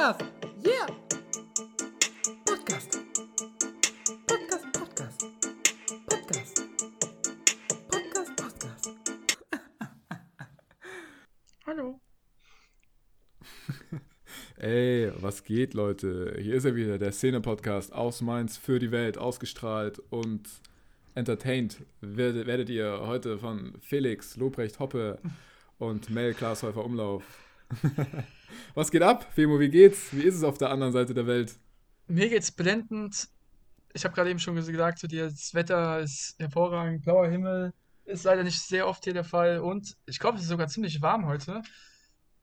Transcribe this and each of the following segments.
Podcast. Yeah. Podcast. Podcast, Podcast. Podcast. Podcast, Podcast. Hallo. Ey, was geht, Leute? Hier ist er wieder, der Szene-Podcast aus Mainz für die Welt, ausgestrahlt und entertained werdet, werdet ihr heute von Felix, Lobrecht Hoppe und Mel Glashäufer Umlauf. was geht ab, Femo? Wie geht's? Wie ist es auf der anderen Seite der Welt? Mir geht's blendend. Ich habe gerade eben schon gesagt zu dir, das Wetter ist hervorragend, blauer Himmel. Ist leider nicht sehr oft hier der Fall. Und ich glaube, es ist sogar ziemlich warm heute.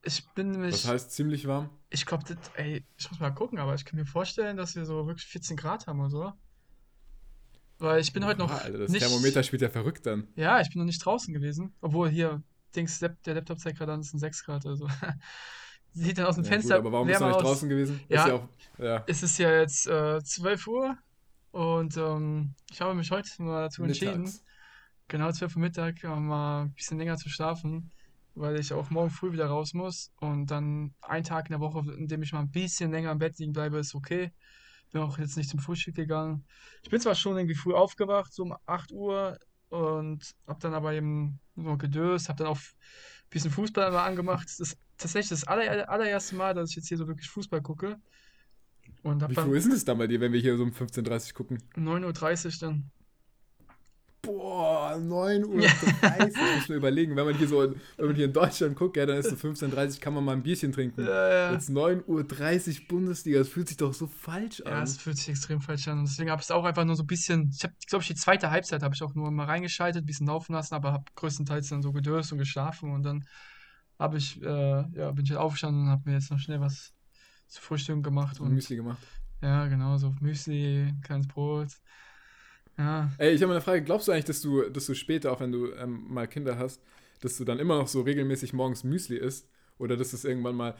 Ich bin nämlich. Das heißt ziemlich warm? Ich glaube, ey, ich muss mal gucken, aber ich kann mir vorstellen, dass wir so wirklich 14 Grad haben oder so. Weil ich bin heute noch. Ah, Alter, das nicht, Thermometer spielt ja verrückt dann. Ja, ich bin noch nicht draußen gewesen. Obwohl hier, Dings, der Laptop zeigt gerade an, es sind 6 Grad. Also. Sieht dann aus dem Ja, Fenster. gut, aber warum bist du nicht aus. draußen gewesen? Ja. Ist ja auch, ja. Es ist ja jetzt äh, 12 Uhr und ähm, ich habe mich heute mal dazu entschieden, Mittags. genau 12 Uhr Mittag äh, mal ein bisschen länger zu schlafen, weil ich auch morgen früh wieder raus muss und dann ein Tag in der Woche, in dem ich mal ein bisschen länger im Bett liegen bleibe, ist okay. Bin auch jetzt nicht zum Frühstück gegangen. Ich bin zwar schon irgendwie früh aufgewacht, so um 8 Uhr und habe dann aber eben nur gedöst, habe dann auch bisschen Fußball mal angemacht. Das ist tatsächlich das aller, allererste Mal, dass ich jetzt hier so wirklich Fußball gucke. Und Wie früh ist das dann bei dir, wenn wir hier so um 15.30 Uhr gucken? 9.30 Uhr dann. Boah, 9.30 Uhr. Ja. Ich muss mir überlegen, wenn man hier so in, wenn man hier in Deutschland guckt, ja, dann ist so 15.30 Uhr, kann man mal ein Bierchen trinken. Ja, ja. Jetzt 9.30 Uhr Bundesliga, das fühlt sich doch so falsch Ja, an. es fühlt sich extrem falsch an. Und deswegen habe ich es auch einfach nur so ein bisschen. Ich habe, glaube ich, die zweite Halbzeit habe ich auch nur mal reingeschaltet, ein bisschen laufen lassen, aber habe größtenteils dann so gedöst und geschlafen. Und dann habe ich, äh, ja, bin ich halt aufgestanden und habe mir jetzt noch schnell was zu frühstücken gemacht. ein Und Müsli gemacht. ja, genau, so Müsli, kleines Brot. Ja, Ey, ich habe eine Frage. Glaubst du eigentlich, dass du, dass du später, auch wenn du ähm, mal Kinder hast, dass du dann immer noch so regelmäßig morgens Müsli isst? Oder dass es irgendwann mal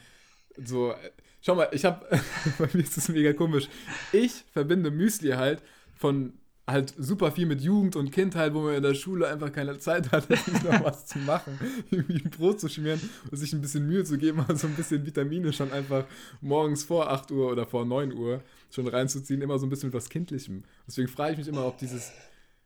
so. äh, Schau mal, ich habe. bei mir ist das mega komisch. Ich verbinde Müsli halt von halt super viel mit Jugend und Kindheit, wo man in der Schule einfach keine Zeit hatte, noch was zu machen, irgendwie ein Brot zu schmieren und sich ein bisschen Mühe zu geben, also ein bisschen Vitamine schon einfach morgens vor 8 Uhr oder vor 9 Uhr schon reinzuziehen, immer so ein bisschen mit was Kindlichem. Deswegen frage ich mich immer, ob dieses,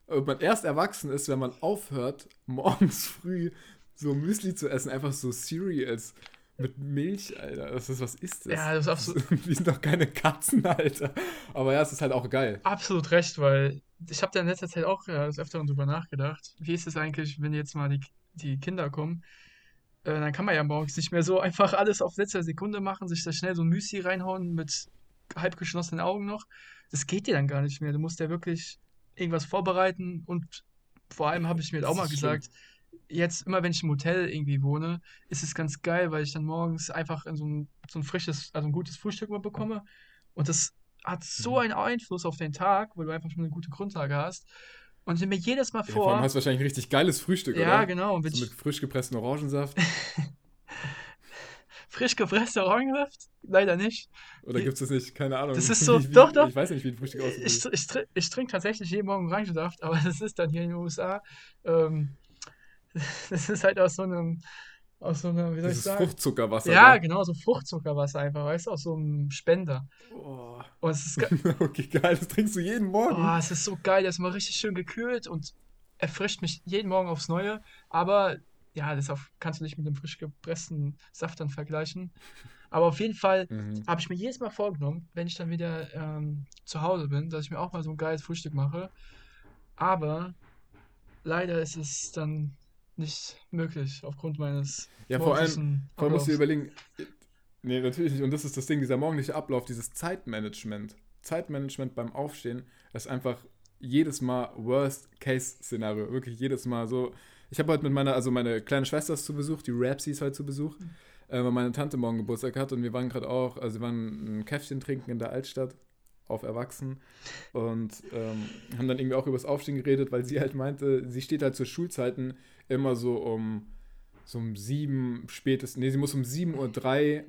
ob man erst erwachsen ist, wenn man aufhört, morgens früh so Müsli zu essen, einfach so Cereals mit Milch, Alter. Das ist, was ist das? Ja, das ist absolut- Wir sind doch keine Katzen, Alter. Aber ja, es ist halt auch geil. absolut recht, weil ich habe da in letzter Zeit auch ja, des Öfteren drüber nachgedacht. Wie ist es eigentlich, wenn jetzt mal die, die Kinder kommen? Äh, dann kann man ja morgens nicht mehr so einfach alles auf letzter Sekunde machen, sich da schnell so ein Müsli reinhauen mit halb geschlossenen Augen noch. Das geht dir dann gar nicht mehr. Du musst ja wirklich irgendwas vorbereiten und vor allem habe ich mir Das auch mal gesagt, jetzt immer wenn ich im Hotel irgendwie wohne, ist es ganz geil, weil ich dann morgens einfach in so ein, so ein frisches, also ein gutes Frühstück mal bekomme und das hat so Mhm. einen Einfluss auf den Tag, weil du einfach schon eine gute Grundlage hast. Und ich mir jedes Mal Ja, vor allem vor, hast du wahrscheinlich ein richtig geiles Frühstück, ja, oder? genau, und So ich mit frisch gepresstem Orangensaft. frisch gepresster Orangensaft, leider nicht. Oder gibt es das nicht? Keine Ahnung. Das ist so- Wie- doch, doch. Ich weiß nicht, wie ein Frühstück Ich, aussieht. ich, tr- ich trinke tatsächlich jeden Morgen Orangensaft, aber das ist dann hier in den USA, ähm, das ist halt aus so einem, aus so einer, wie soll ich Dieses sagen? Fruchtzuckerwasser. Ja, da. genau, so Fruchtzuckerwasser einfach, weißt du, aus so einem Spender. Oh. Und es ist, ge- Okay, geil. Das trinkst du jeden Morgen. oh, es ist so geil, das ist mal richtig schön gekühlt und erfrischt mich jeden Morgen aufs Neue. Aber ja, das auf, kannst du nicht mit einem frisch gepressten Saft dann vergleichen. Aber auf jeden Fall Mhm. habe ich mir jedes Mal vorgenommen, wenn ich dann wieder ähm, zu Hause bin, dass ich mir auch mal so ein geiles Frühstück mache. Aber leider ist es dann nicht möglich aufgrund meines Ja, vor allem, vor allem musst du überlegen. Nee, natürlich nicht. Und das ist das Ding, dieser morgendliche Ablauf, dieses Zeitmanagement. Zeitmanagement beim Aufstehen ist einfach jedes Mal Worst-Case-Szenario. Wirklich jedes Mal so. Ich habe heute mit meiner, also meine kleine Schwester ist zu Besuch, die Rapsy ist heute zu Besuch, äh, weil meine Tante morgen Geburtstag hat und wir waren gerade auch, also wir waren ein Käffchen trinken in der Altstadt auf Erwachsen und ähm, haben dann irgendwie auch über das Aufstehen geredet, weil sie halt meinte, sie steht halt zu Schulzeiten immer so um so um sieben spätestens, nee, sie muss um 7.03 Uhr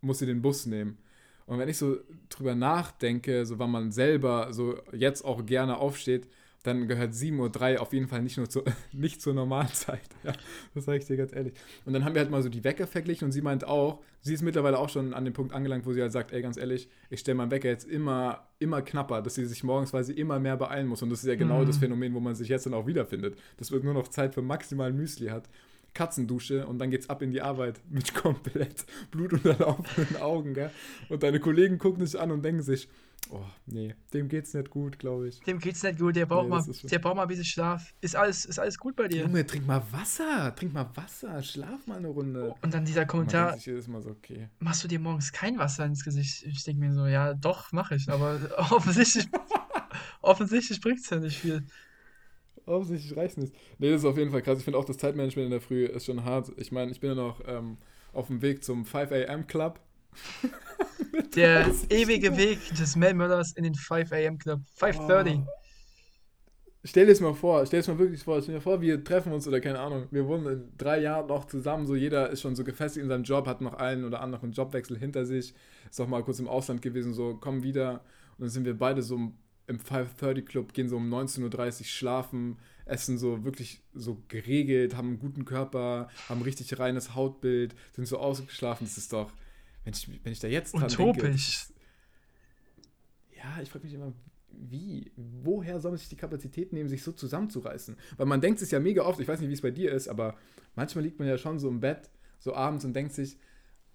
muss sie den Bus nehmen. Und wenn ich so drüber nachdenke, so wann man selber so jetzt auch gerne aufsteht, dann gehört 7.03 Uhr auf jeden Fall nicht nur zu, nicht zur Normalzeit. Ja, das sage ich dir ganz ehrlich. Und dann haben wir halt mal so die Wecker verglichen und sie meint auch, sie ist mittlerweile auch schon an dem Punkt angelangt, wo sie halt sagt, ey, ganz ehrlich, ich stelle meinen Wecker jetzt immer, immer knapper, dass sie sich morgens, sie immer mehr beeilen muss. Und das ist ja genau Mhm. das Phänomen, wo man sich jetzt dann auch wiederfindet. Das wird nur noch Zeit für maximal Müsli hat. Katzendusche und dann geht's ab in die Arbeit mit komplett blutunterlaufenden Augen, gell? Und deine Kollegen gucken dich an und denken sich, oh, nee, dem geht's nicht gut, glaube ich. Dem geht's nicht gut, der braucht, Nee, mal, der braucht mal ein bisschen Schlaf. Ist alles, ist alles gut bei dir? Junge, trink mal Wasser, trink mal Wasser, schlaf mal eine Runde. Und dann dieser Kommentar, so, okay. machst du dir morgens kein Wasser ins Gesicht? Ich denke mir so, ja, doch, mache ich, aber offensichtlich, offensichtlich bringt es ja nicht viel. Offensichtlich reicht nicht. Nee, das ist auf jeden Fall krass. Ich finde auch das Zeitmanagement in der Früh ist schon hart. Ich meine, ich bin ja noch ähm, auf dem Weg zum 5 a.m. Club. Der 30 ewige. Weg des Mel Möllers in den 5 a.m. Club. 5.30 Stell dir das mal vor, stell dir das mal wirklich vor, stell dir vor, wir treffen uns oder keine Ahnung, wir wohnen in drei Jahren noch zusammen, so jeder ist schon so gefestigt in seinem Job, hat noch einen oder anderen Jobwechsel hinter sich, ist auch mal kurz im Ausland gewesen, so kommen wieder und dann sind wir beide so im 530 Club, gehen so um 19.30 Uhr schlafen, essen so wirklich so geregelt, haben einen guten Körper, haben richtig reines Hautbild, sind so ausgeschlafen, das ist doch, wenn ich, wenn ich da jetzt dran denke, Utopisch. ist, ja, ich frage mich immer, wie? Woher soll man sich die Kapazität nehmen, sich so zusammenzureißen? Weil man denkt es ja mega oft, ich weiß nicht, wie es bei dir ist, aber manchmal liegt man ja schon so im Bett, so abends und denkt sich,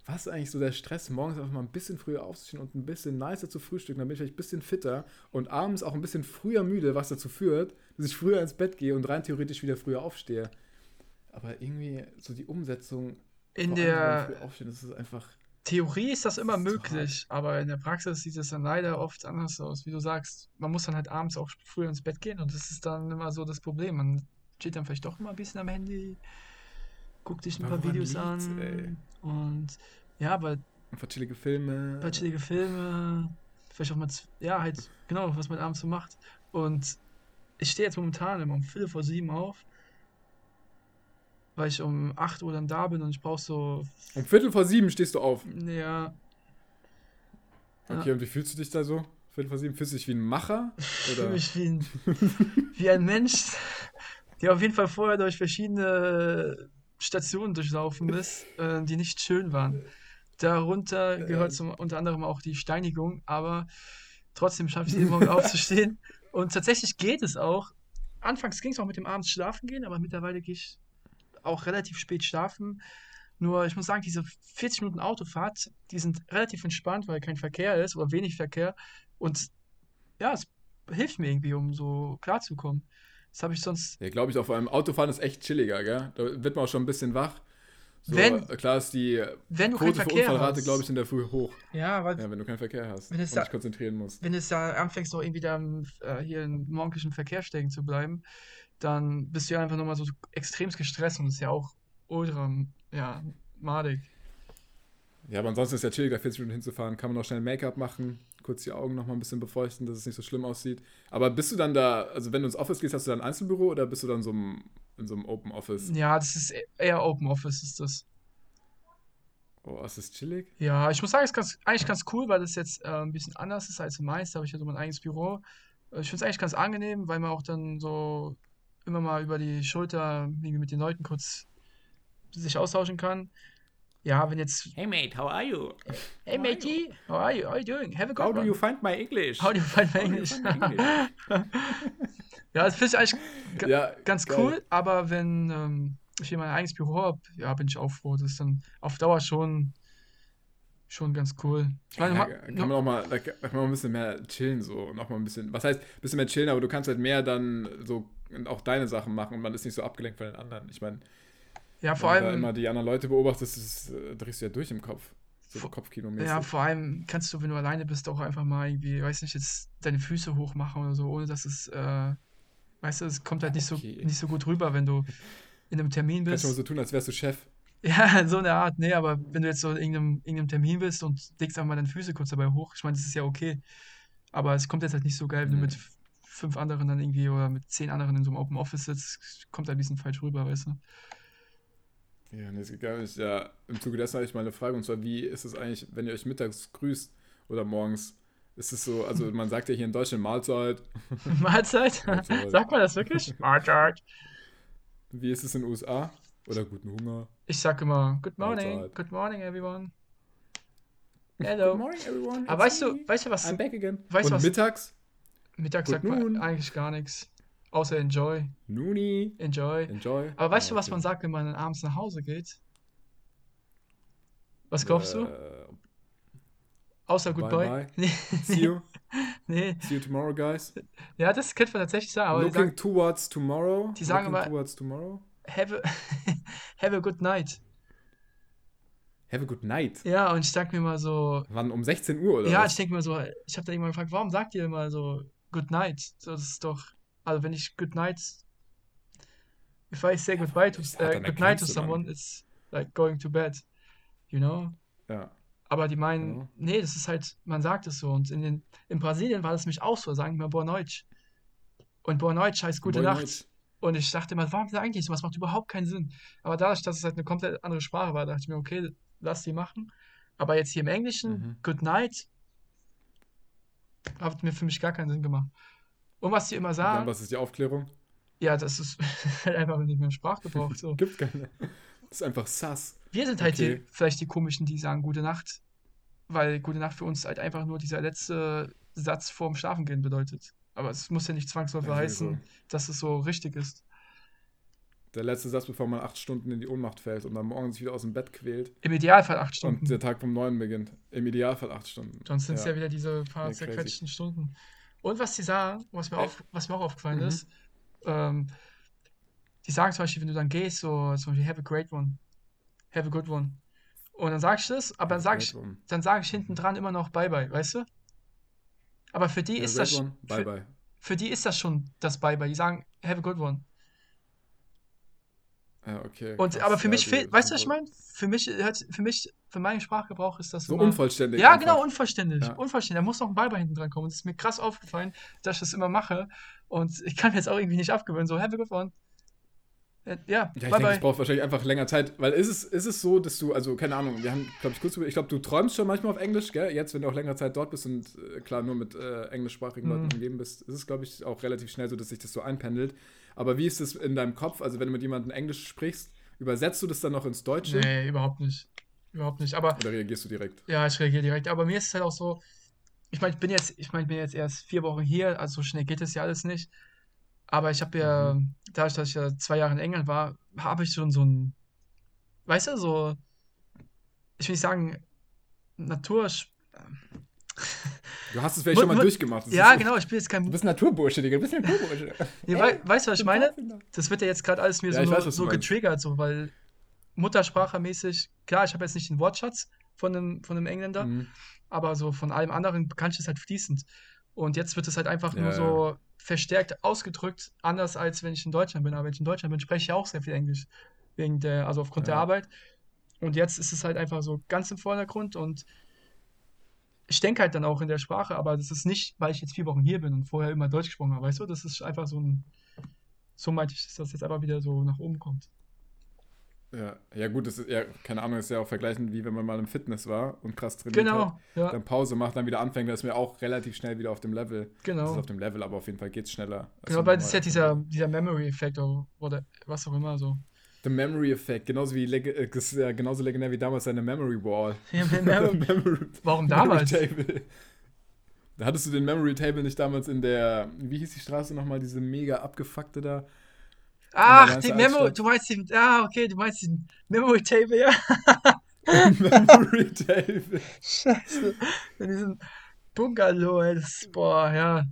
was ist eigentlich so der Stress, morgens einfach mal ein bisschen früher aufzustehen und ein bisschen nicer zu frühstücken, dann bin ich vielleicht ein bisschen fitter und abends auch ein bisschen früher müde, was dazu führt, dass ich früher ins Bett gehe und rein theoretisch wieder früher aufstehe. Aber irgendwie so die Umsetzung In der früh aufsteht, das ist einfach Theorie ist das immer ist möglich, aber in der Praxis sieht es dann leider oft anders aus. Wie du sagst, man muss dann halt abends auch früher ins Bett gehen und das ist dann immer so das Problem. Man steht dann vielleicht doch immer ein bisschen am Handy, guckt sich ein paar Woran Videos liegt's, an ey? und ja, aber einfach chillige Filme. ein paar chillige Filme, vielleicht auch mal, ja, halt, genau, was man abends so macht. Und ich stehe jetzt momentan immer um Viertel vor sieben auf, weil ich um 8 Uhr dann da bin und ich brauche so, Um Viertel vor sieben stehst du auf. ja, Ja. Okay, und wie fühlst du dich da so? Viertel vor sieben? Fühlst du dich wie ein Macher? fühle Oder? mich wie ein, wie ein Mensch, der auf jeden Fall vorher durch verschiedene Stationen durchlaufen ist, äh, die nicht schön waren. Darunter gehört zum, unter anderem auch die Steinigung, aber trotzdem schaffe ich es jeden Morgen aufzustehen. Und tatsächlich geht es auch. Anfangs ging es auch mit dem abends schlafen gehen, aber mittlerweile gehe ich auch relativ spät schlafen. Nur ich muss sagen, diese 40 Minuten Autofahrt, die sind relativ entspannt, weil kein Verkehr ist oder wenig Verkehr. Und ja, es hilft mir irgendwie, um so klarzukommen. Das habe ich sonst. Ja, glaube ich auch. Vor allem Autofahren ist echt chilliger, gell? Da wird man auch schon ein bisschen wach. So, Wenn- klar ist die Wenn du keinen Quote für Unfallrate, glaube ich, in der Früh hoch. Ja, weil Ja, wenn du keinen Verkehr hast Wenn und es da- dich konzentrieren musst. wenn es da anfängst, so irgendwie da äh, hier im morgendlichen Verkehr stecken zu bleiben, dann bist du ja einfach nochmal so extremst gestresst und das ist ja auch ultra, ja, madig. Ja, aber ansonsten ist ja chillig, da 40 Minuten hinzufahren. Kann man noch schnell Make-up machen, kurz die Augen noch mal ein bisschen befeuchten, dass es nicht so schlimm aussieht. Aber bist du dann da, also wenn du ins Office gehst, hast du dann ein Einzelbüro oder bist du dann so im, in so einem Open Office? Ja, das ist e- eher Open Office, ist das. Oh, ist das chillig? Ja, ich muss sagen, es ist ganz, eigentlich ganz cool, weil das jetzt äh, ein bisschen anders ist als meist. Da habe ich ja so mein eigenes Büro. Äh, Ich finde es eigentlich ganz angenehm, weil man auch dann so immer mal über die Schulter irgendwie mit den Leuten kurz sich austauschen kann. Ja, wenn jetzt, Hey mate, how are you? hey matey, how are you? How are you doing? Have a good How do one. you find my English? How do you find my How do English? find my English? Ja, das finde ich eigentlich Ja, ganz geil. cool, aber wenn ähm, ich hier mein eigenes Büro habe, ja, bin ich auch froh. Das ist dann auf Dauer schon, schon ganz cool. Ich meine, Ja, kann man auch mal, da kann man auch ein bisschen mehr chillen, so. Noch mal ein bisschen, was heißt, ein bisschen mehr chillen, aber du kannst halt mehr dann so auch deine Sachen machen und man ist nicht so abgelenkt von den anderen. Ich meine, ja, vor wenn du da allem, immer die anderen Leute beobachtest, das, äh, drehst du ja durch im Kopf. So Vor- Kopfkino-mäßig. ja, vor allem kannst du, wenn du alleine bist, auch einfach mal irgendwie, weiß nicht, jetzt deine Füße hoch machen oder so, ohne dass es, äh, weißt du, es kommt halt nicht so, Okay. nicht so gut rüber, wenn du in einem Termin Kannst bist. du mal so tun, als wärst du Chef. Ja, so eine Art, nee, aber wenn du jetzt so in irgendeinem, irgendeinem Termin bist und legst einfach mal deine Füße kurz dabei hoch, ich meine, das ist ja okay. Aber es kommt jetzt halt nicht so geil, wenn du Mhm. mit f- fünf anderen dann irgendwie oder mit zehn anderen in so einem Open Office sitzt, kommt halt ein bisschen falsch rüber, weißt du? Ja, nee, das geht gar nicht. Ja, im Zuge dessen habe ich mal eine Frage, und zwar, wie ist es eigentlich, wenn ihr euch mittags grüßt oder morgens? Ist es so, also man sagt ja hier in Deutschland Mahlzeit. Mahlzeit? Mahlzeit. Sagt man das wirklich? Mahlzeit. Wie ist es in den USA? Oder guten Hunger? Ich sag immer, good morning, Mahlzeit. good morning everyone. Hello. morning, everyone. Aber weißt du, weißt du was? I'm back again. Weißt du, Und was- mittags? Mittags Good sagt man noon. eigentlich gar nichts. Außer enjoy, Nuni. enjoy. Enjoy. Aber weißt du, Ah, was okay. man sagt, wenn man dann abends nach Hause geht? Was glaubst du? Äh, Außer bye goodbye? bye. See you. nee. See you tomorrow, guys. Ja, das könnte man tatsächlich sagen, aber Looking sagen, towards tomorrow. Die sagen Looking immer- towards tomorrow. have a, have a good night. Have a good night. Ja, und ich denke mir mal so, Wann? Um 16 Uhr oder ja, was? ich denke mir so, ich habe da irgendwann gefragt, warum sagt ihr immer so good night? Das ist doch, also wenn ich good night, if I say goodbye to, äh, good night to dann. someone, it's like going to bed, you know? Ja. Aber die meinen, Ja. nee, das ist halt, man sagt es so. Und in, den, in Brasilien war das nämlich auch so, sagen wir Boa Noite. Und Boa Noite heißt gute Boa Nacht. Noite. Und ich dachte immer, warum sagen die so? Das macht überhaupt keinen Sinn. Aber dadurch, dass es halt eine komplett andere Sprache war, dachte ich mir, okay, lass die machen. Aber jetzt hier im Englischen, Mhm. Good Night, hat mir für mich gar keinen Sinn gemacht. Und was die immer Dann, sagen, was ist die Aufklärung? ja, das ist halt einfach nicht mehr im Sprachgebrauch. So. Gibt keine. Das ist einfach sass. Wir sind halt Okay. die, vielleicht die komischen, die sagen Gute Nacht, weil Gute Nacht für uns halt einfach nur dieser letzte Satz vorm Schlafengehen bedeutet. Aber es muss ja nicht zwangsläufig Ja, heißen, dass es so richtig ist. Der letzte Satz, bevor man acht Stunden in die Ohnmacht fällt und dann morgens wieder aus dem Bett quält Im Idealfall acht Stunden. und der Tag vom Neuen beginnt. Im Idealfall acht Stunden. Sonst sind es ja. wieder diese paar Nee, zerquetschten Stunden. Und was die sagen, was mir, Ey. auf, was mir auch aufgefallen Mhm. ist, ähm, die sagen zum Beispiel, wenn du dann gehst, so zum Beispiel, have a great one, have a good one. Und dann sag ich das, aber dann sage ich, dann sage ich hinten dran immer noch Bye Bye, weißt du? Aber für die ist das, One. Bye für, bye. für die ist das schon das Bye Bye. Die sagen, have a good one. Ja, okay. Und aber für mich fehlt, weißt du, was ich meine? Für mich für mich, für meinen Sprachgebrauch ist das So immer- unvollständig. Ja, einfach. genau, unvollständig. Ja. Unvollständig. Da muss noch ein Bye Bye hinten dran kommen. Und es ist mir krass aufgefallen, dass ich das immer mache. Und ich kann mir jetzt auch irgendwie nicht abgewöhnen. So, good one. Äh, Ja, Ja, ich bye denke, bye. es braucht wahrscheinlich einfach länger Zeit, weil ist es, ist es so, dass du, also keine Ahnung, wir haben, glaube ich, kurz über, ich glaube, du träumst schon manchmal auf Englisch, gell? Jetzt, wenn du auch länger Zeit dort bist und äh, klar nur mit äh, englischsprachigen Leuten Mhm. umgeben bist, ist es, glaube ich, auch relativ schnell so, dass sich das so einpendelt. Aber wie ist es in deinem Kopf, also wenn du mit jemandem Englisch sprichst, übersetzt du das dann noch ins Deutsche Nee, überhaupt nicht. Überhaupt nicht. Aber oder reagierst du direkt? ja, ich reagiere direkt. Aber mir ist es halt auch so, ich meine, ich bin jetzt, ich meine, ich bin jetzt erst vier Wochen hier, also so schnell geht es ja alles nicht. Aber ich habe ja, Mhm. dadurch, dass ich ja zwei Jahre in England war, habe ich schon so ein, weißt du, so, ich will nicht sagen, Natur. Du hast es vielleicht schon mal durchgemacht. das Ja, ist- genau, ich bin jetzt kein Du bist Naturbursche, Digga, du bist ein Naturbursche. Nee, wei weißt du, was ich meine? Pfadfinder. Das wird ja jetzt gerade alles mir Ja, so, weiß, so getriggert, so, weil Muttersprachemäßig, klar, ich habe jetzt nicht den Wortschatz von einem, von einem Engländer, Mhm. aber so von allem anderen kann ich es halt fließend. Und jetzt wird es halt einfach Ja, nur so verstärkt ausgedrückt, anders als wenn ich in Deutschland bin. Aber wenn ich in Deutschland bin, spreche ich ja auch sehr viel Englisch. Wegen der, also aufgrund der Ja. Arbeit. Und jetzt ist es halt einfach so ganz im Vordergrund und ich denke halt dann auch in der Sprache, aber das ist nicht, weil ich jetzt vier Wochen hier bin und vorher immer Deutsch gesprochen habe, weißt du? Das ist einfach so ein, so meinte ich, dass das jetzt einfach wieder so nach oben kommt. Ja, ja gut, das ist ja, keine Ahnung, ist ja auch vergleichend, wie wenn man mal im Fitness war und krass trainiert hat. Genau, ja, Dann Pause macht, dann wieder anfängt, da ist mir auch relativ schnell wieder auf dem Level. Das ist genau. auf dem Level, aber auf jeden Fall geht es schneller. Genau, weil das ist ja dieser, dieser Memory-Effekt oder, was auch immer so. The Memory Effect, genauso wie äh, genauso legendär wie damals seine Memory Wall. Ja, Memory, Memory, warum Memory damals? Table. Da hattest du den Memory Table nicht damals in der, wie hieß die Straße nochmal, diese mega abgefuckte da? Ach, die Memo, du meinst den, ah, okay, du meinst den Memory Table, ja. Memory Table. Scheiße. In diesem Bungalow, ey, das, boah, ja.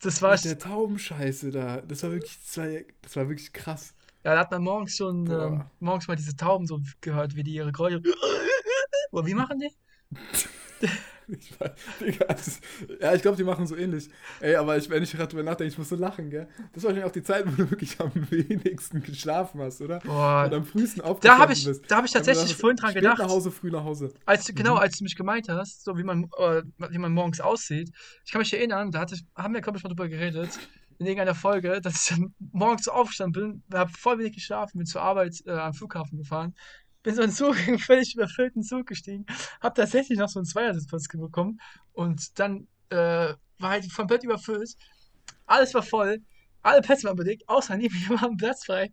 Das war, Mit der Taubenscheiße da. Das war wirklich, das war, das war wirklich krass. ja, da hat man morgens schon, ähm, morgens mal diese Tauben so gehört, wie die ihre Boah, wie machen die? Ich weiß, Digga, das, ja, ich glaube, die machen so ähnlich. Ey, aber ich, wenn ich gerade drüber nachdenke, ich muss so lachen, gell? Das war wahrscheinlich auch die Zeit, wo du wirklich am wenigsten geschlafen hast, oder? Boah, Und am frühesten da aufgestanden habe ich, bist. da habe ich tatsächlich du vorhin dran gedacht. nach Hause, früh nach Hause. Als, du- genau, Mhm. als du mich gemeint hast, so wie man, äh, wie man morgens aussieht. Ich kann mich erinnern, da hatte haben wir, glaube ich, mal drüber geredet, in irgendeiner Folge, dass ich dann morgens aufgestanden bin, habe voll wenig geschlafen, bin zur Arbeit äh, am Flughafen gefahren, bin so in einen Zug, einen völlig überfüllten Zug gestiegen, habe tatsächlich noch so einen Zweiersitzplatz bekommen und dann äh, war halt komplett überfüllt. Alles war voll. Alle Plätze waren belegt, außer neben mir war ein Platz frei.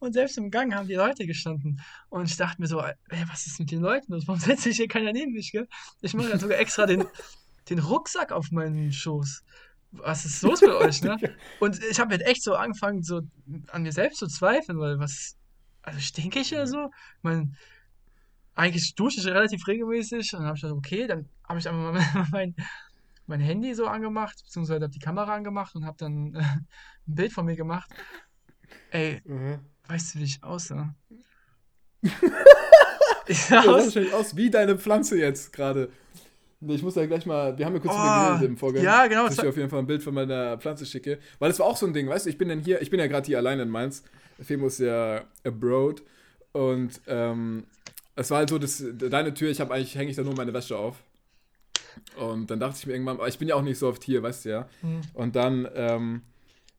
Und selbst im Gang haben die Leute gestanden. Und ich dachte mir so, ey, was ist mit den Leuten los? Warum setzt sich hier keiner neben mich, gell? Ich mache ja sogar extra den, den Rucksack auf meinen Schoß. Was ist los mit euch, ne? Und ich habe jetzt echt so angefangen, so an mir selbst zu zweifeln, weil was, also stinke ich oder so? Ich meine, eigentlich dusche ich relativ regelmäßig und dann habe ich gedacht, okay, dann habe ich einfach mal mein, mein Handy so angemacht, beziehungsweise habe die Kamera angemacht und habe dann äh, ein Bild von mir gemacht. Ey, Mhm. weißt du, wie ich aussah? ich sah Ja, aus, aus wie deine Pflanze jetzt gerade. Ich muss ja gleich mal, wir haben ja kurz Oh, geredet im Vorgang. ja, genau, Dass ich dir auf jeden Fall ein Bild von meiner Pflanze schicke. Weil das war auch so ein Ding, weißt du, ich bin dann hier, ich bin ja gerade hier alleine in Mainz. Femo ist ja abroad. Und ähm, es war halt so, dass deine Tür, ich habe eigentlich, hänge ich da nur meine Wäsche auf. Und dann dachte ich mir irgendwann, aber ich bin ja auch nicht so oft hier, weißt du ja. Hm. Und dann ähm,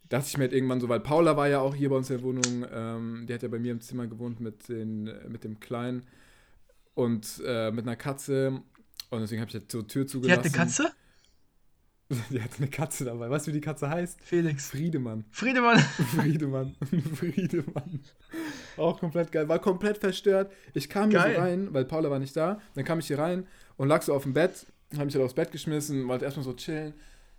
dachte ich mir halt irgendwann so, weil Paula war ja auch hier bei uns in der Wohnung, ähm, die hat ja bei mir im Zimmer gewohnt mit, den, mit dem Kleinen und äh, mit einer Katze. Und deswegen habe ich jetzt zur Tür die zugelassen. hat eine Katze? Die hatte eine Katze dabei. Weißt du, wie die Katze heißt? Felix. Friedemann. Friedemann. Friedemann. Friedemann. Auch komplett geil. War komplett verstört. Ich kam hier Geil. so rein, weil Paula war nicht da. Dann kam ich hier rein und lag so auf dem Bett. Habe mich halt aufs Bett geschmissen, wollte erstmal so chillen.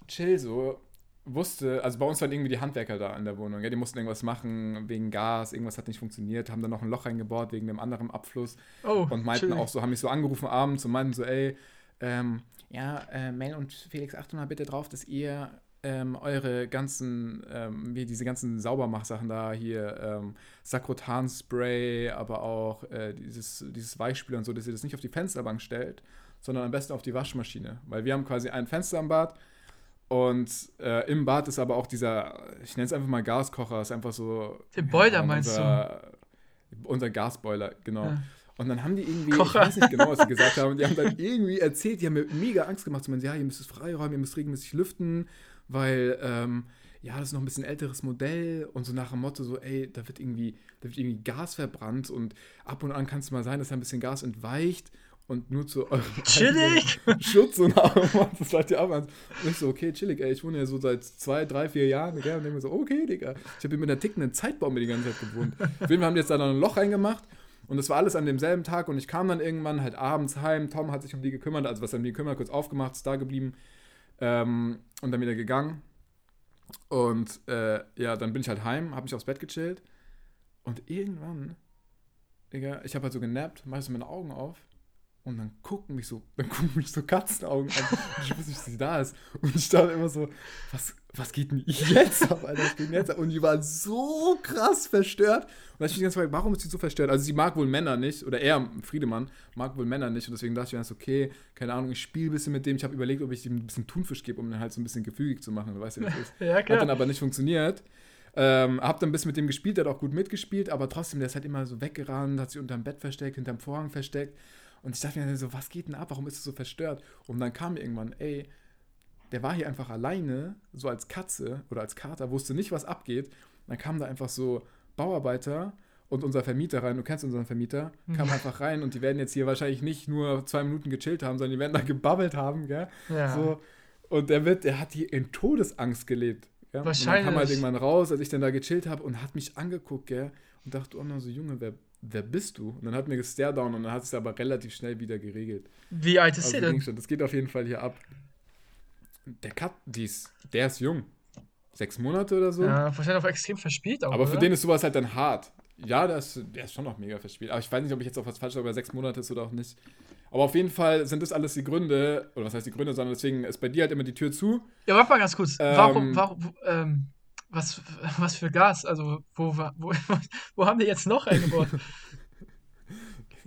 Chill so. Wusste, also bei uns waren irgendwie die Handwerker da in der Wohnung. Ja, die mussten irgendwas machen wegen Gas. Irgendwas hat nicht funktioniert. Haben dann noch ein Loch reingebohrt wegen dem anderen Abfluss. Oh, Und meinten chillig. auch so, haben mich so angerufen abends und meinten so, ey, ähm, ja, äh, Mel und Felix, achtet mal bitte drauf, dass ihr ähm, eure ganzen, ähm, wie diese ganzen Saubermachsachen da hier, ähm, Sakrotan-Spray, aber auch äh, dieses, dieses Weichspüler und so, dass ihr das nicht auf die Fensterbank stellt, sondern am besten auf die Waschmaschine. Weil wir haben quasi ein Fenster am Bad und äh, im Bad ist aber auch dieser, ich nenne es einfach mal Gaskocher, ist einfach so. Den Boiler ja, meinst unser, Unser Gasboiler, genau. Ja. Und dann haben die irgendwie, Kocher. ich weiß nicht genau, was sie gesagt haben, die haben dann irgendwie erzählt, die haben mir mega Angst gemacht. So, meinen, ja, ihr müsst es freiräumen, ihr müsst regelmäßig lüften, weil, ähm, ja, das ist noch ein bisschen älteres Modell und so nach dem Motto so, ey, da wird irgendwie, da wird irgendwie Gas verbrannt und ab und an kann es mal sein, dass da ein bisschen Gas entweicht und nur zu eurem Chillig. Schutz und Arm, das seid ihr ab. Und ich so, okay, chillig, ey, ich wohne ja so seit zwei, drei, vier Jahren, gell, und denke mir so, okay, Digga, ich habe hier mit einer tickenden Zeitbombe die ganze Zeit gewohnt. Fall haben jetzt da noch ein Loch reingemacht und das war alles an demselben Tag und ich kam dann irgendwann halt abends heim. Tom hat sich um die gekümmert, also was er um die gekümmert, kurz aufgemacht, ist da geblieben ähm, und dann wieder gegangen. Und äh, ja, dann bin ich halt heim, habe mich aufs Bett gechillt und irgendwann, Digga, ich habe halt so genappt, mache so meine Augen auf und dann gucken mich so, dann gucken mich so Katzenaugen an und ich wusste nicht, dass sie da ist. Und ich dachte immer so, was, was geht denn jetzt ab, Alter? Was geht denn jetzt ab? Und die war so krass verstört. Und da ich mich Zeit gefragt, warum ist sie so verstört? Also sie mag wohl Männer nicht, oder er, Friedemann, mag wohl Männer nicht. Und deswegen dachte ich mir, okay, keine Ahnung, ich spiele ein bisschen mit dem. Ich habe überlegt, ob ich ihm ein bisschen Thunfisch gebe, um den halt so ein bisschen gefügig zu machen. Du weißt ja, wie das ist. Ja, Hat dann klar. aber nicht funktioniert. Ähm, hab dann ein bisschen mit dem gespielt, der hat auch gut mitgespielt, aber trotzdem, der ist halt immer so weggerannt, hat sich unterm Bett versteckt, hinterm Vorhang versteckt. Und ich dachte mir so, was geht denn ab? Warum ist es so verstört? Und dann kam irgendwann, ey, der war hier einfach alleine, so als Katze oder als Kater, wusste nicht, was abgeht. Dann kamen da einfach so Bauarbeiter und unser Vermieter rein, du kennst unseren Vermieter, kam einfach rein und die werden jetzt hier wahrscheinlich nicht nur zwei Minuten gechillt haben, sondern die werden da gebabbelt haben, gell? Ja. So, und der wird, der hat hier in Todesangst gelebt. Ja? Und dann kam Wahrscheinlich. halt irgendwann raus, als ich dann da gechillt habe und hat mich angeguckt, gell? Und dachte, oh, na, so Junge, wer, wer bist du? Und dann hat mir gestare down und dann hat es aber relativ schnell wieder geregelt. Wie alt ist Also ging denn? schon. Das geht auf jeden Fall hier ab. Der Kat, die ist, der ist jung. Sechs Monate oder so. Ja, wahrscheinlich auch extrem verspielt auch, aber für oder? den ist sowas halt dann hart. Ja, der ist, der ist schon noch mega verspielt. Aber ich weiß nicht, ob ich jetzt auf was falsch sage, ob er sechs Monate ist oder auch nicht. Aber auf jeden Fall sind das alles die Gründe, oder was heißt die Gründe, sondern deswegen ist bei dir halt immer die Tür zu. Ja, warte mal ganz kurz. Ähm, warum, warum, ähm, was, was für Gas? Also, wo, wo, wo haben die jetzt noch eingebaut?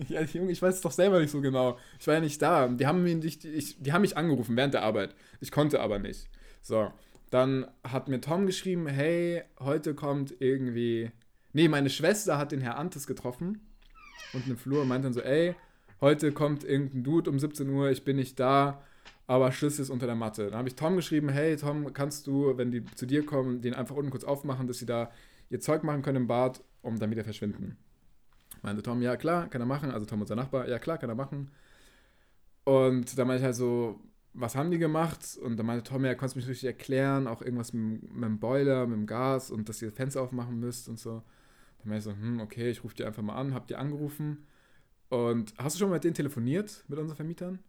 Ja, Junge, ich weiß es doch selber nicht so genau. Ich war ja nicht da. Die haben, mich ich, die haben mich angerufen während der Arbeit. Ich konnte aber nicht. So, dann hat mir Tom geschrieben, hey, heute kommt irgendwie... Nee, meine Schwester hat den Herr Antes getroffen und eine Flur meint dann so, ey, heute kommt irgendein Dude um 17 Uhr, ich bin nicht da, aber Schlüssel ist unter der Matte. Dann habe ich Tom geschrieben, hey Tom, kannst du, wenn die zu dir kommen, den einfach unten kurz aufmachen, dass sie da ihr Zeug machen können im Bad, um dann wieder verschwinden. Meinte Tom, ja klar, kann er machen. Also Tom, unser Nachbar, ja klar, kann er machen. Und da meinte ich halt so, was haben die gemacht? Und dann meinte Tom, ja, kannst du mich richtig erklären, auch irgendwas mit, mit dem Boiler, mit dem Gas und dass ihr Fenster aufmachen müsst und so. Dann meinte ich so, hm, okay, ich rufe die einfach mal an, hab die angerufen. Und hast du schon mal mit denen telefoniert, mit unseren Vermietern,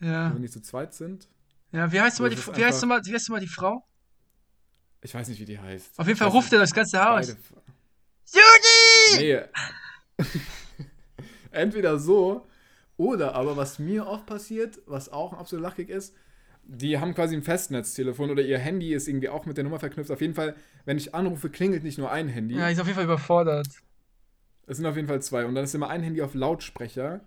Ja. wenn die zu zweit sind? Ja, wie heißt du mal die, wie heißt du einfach- mal, wie heißt du mal die Frau? Ich weiß nicht, wie die heißt. Auf jeden Fall ruft er das ganze Haus. Judy! Nee. Entweder so oder aber was mir oft passiert, was auch absolut lachig ist, die haben quasi ein Festnetztelefon oder ihr Handy ist irgendwie auch mit der Nummer verknüpft. Auf jeden Fall, wenn ich anrufe, klingelt nicht nur ein Handy. Ja, ich ist auf jeden Fall überfordert. Es sind auf jeden Fall zwei. Und dann ist immer ein Handy auf Lautsprecher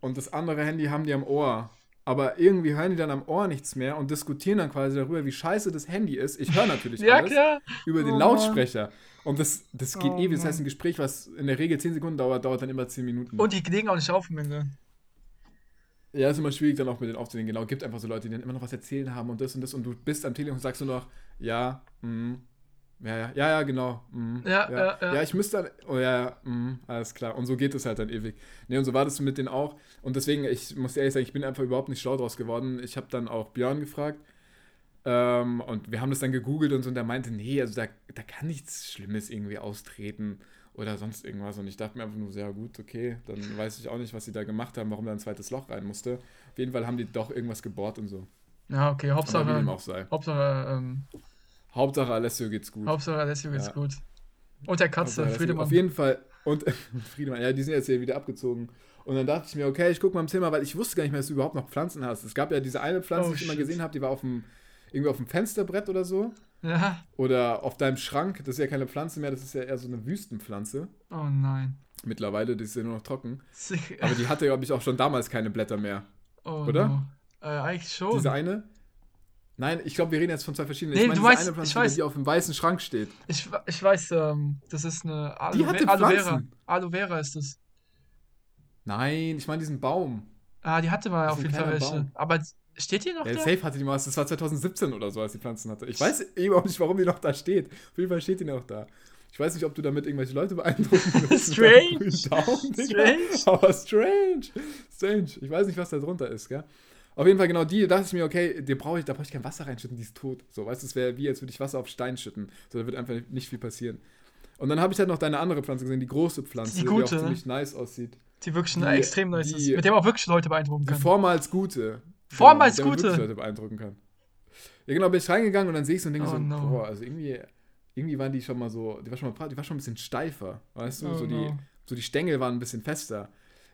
und das andere Handy haben die am Ohr. Aber irgendwie hören die dann am Ohr nichts mehr und diskutieren dann quasi darüber, wie scheiße das Handy ist. Ich höre natürlich Ja, alles klar. über den Oh Lautsprecher. Und das, das geht Oh ewig. Das heißt, ein Gespräch, was in der Regel 10 Sekunden dauert, dauert dann immer 10 Minuten. Und die legen auch nicht auf am Ende. ja, ist immer schwierig, dann auch mit denen aufzunehmen. Genau, gibt einfach so Leute, die dann immer noch was erzählen haben und das und das. Und du bist am Telefon und sagst nur noch, ja, mhm. Ja, ja, ja, ja, genau. mhm, Ja, ja, ja. Ja, ich müsste dann, oh ja, ja, mhm, alles klar. Und so geht es halt dann ewig. Nee, und so war das mit denen auch. Und deswegen, ich muss ehrlich sagen, ich bin einfach überhaupt nicht schlau draus geworden. Ich habe dann auch Björn gefragt. Ähm, und wir haben das dann gegoogelt und so, und der meinte, nee, also da, da kann nichts Schlimmes irgendwie austreten oder sonst irgendwas. Und ich dachte mir einfach nur, sehr gut, okay, dann weiß ich auch nicht, was sie da gemacht haben, warum da ein zweites Loch rein musste. Auf jeden Fall haben die doch irgendwas gebohrt und so. Ja, okay, Aber wie dem Hauptsache, auch sei. Hauptsache, ähm, Hauptsache Alessio geht's gut. Hauptsache, Alessio geht's Ja. gut. Und der Katze, Friedemann. Auf jeden Fall. Und Friedemann, ja, die sind jetzt hier wieder abgezogen. Und dann dachte ich mir, okay, ich gucke mal im Zimmer, weil ich wusste gar nicht mehr, dass du überhaupt noch Pflanzen hast. Es gab ja diese eine Pflanze, Oh, die ich immer gesehen habe, die war auf dem, irgendwie auf dem Fensterbrett oder so. Ja. Oder auf deinem Schrank. Das ist ja keine Pflanze mehr, das ist ja eher so eine Wüstenpflanze. Oh nein. Mittlerweile, die ist ja nur noch trocken. Sick. Aber die hatte, glaube ich, auch schon damals keine Blätter mehr. Oh, oder? No. Äh, eigentlich schon. Diese eine. Nein, ich glaube, wir reden jetzt von zwei verschiedenen. Nee, ich meine, du weißt- eine ich Pflanze, weiß. die auf dem weißen Schrank steht. Ich, ich weiß, ähm, das ist eine Aloe, Die hatte Aloe Vera. Pflanzen. Aloe Vera ist es. Nein, ich meine diesen Baum. Ah, die hatte mal Das auf jeden Fall welche. Baum. Aber steht die noch Ja, da? safe hatte die mal, das war 2017 oder so, als die Pflanzen hatte. Ich weiß eben auch nicht, warum die noch da steht. Auf jeden Fall steht die noch da. Ich weiß nicht, ob du damit irgendwelche Leute beeindrucken willst. Daumen, Digga. Strange. Aber strange. Strange. Ich weiß nicht, was da drunter ist, gell? Auf jeden Fall genau die, dachte ich mir, okay, die brauche ich, da brauche ich kein Wasser reinschütten, die ist tot. So, weißt du, es wäre wie, als würde ich Wasser auf Stein schütten. So, da wird einfach nicht viel passieren. Und dann habe ich halt noch deine andere Pflanze gesehen, die große Pflanze, Die die, gute, auch ne? ziemlich nice aussieht. Die wirklich Die- extrem nice ist. die- Mit dem auch wirklich Leute beeindrucken Die kann. vormals gute. Vormals Genau, der man gute? wirklich Leute beeindrucken kann. Ja, genau, bin ich reingegangen und dann sehe ich so und denke Oh so, no. boah, also irgendwie, irgendwie waren die schon mal so, die war schon mal, die war schon ein bisschen steifer, weißt du? Oh so, die, no. so die Stängel waren ein bisschen fester.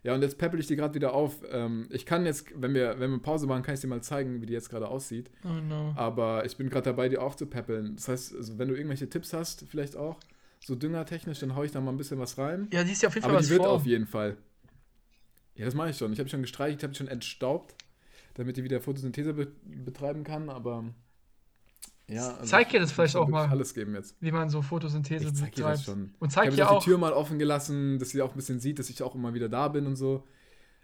Ja, und jetzt peppel ich die gerade wieder auf. Ähm, ich kann jetzt, wenn wir, wenn wir Pause machen, kann ich dir mal zeigen, wie die jetzt gerade aussieht. Oh no. Aber ich bin gerade dabei, die auch zu peppeln. Das heißt, also, wenn du irgendwelche Tipps hast, vielleicht auch, so düngertechnisch, dann hau ich da mal ein bisschen was rein. Ja, die ist ja auf jeden Fall Aber was die wird vor. auf jeden Fall. Ja, das mache ich schon. Ich habe schon gestreichelt, habe schon entstaubt, damit die wieder Photosynthese be betreiben kann, aber ja. also Zeig ich- ihr das ich vielleicht auch mal. alles geben jetzt. Wie man so Photosynthese Ich zeig betreibt. das schon. Und Ich zeig habe ihr jetzt auch auch. die Tür mal offen gelassen, dass sie auch ein bisschen sieht, dass ich auch immer wieder da bin und so.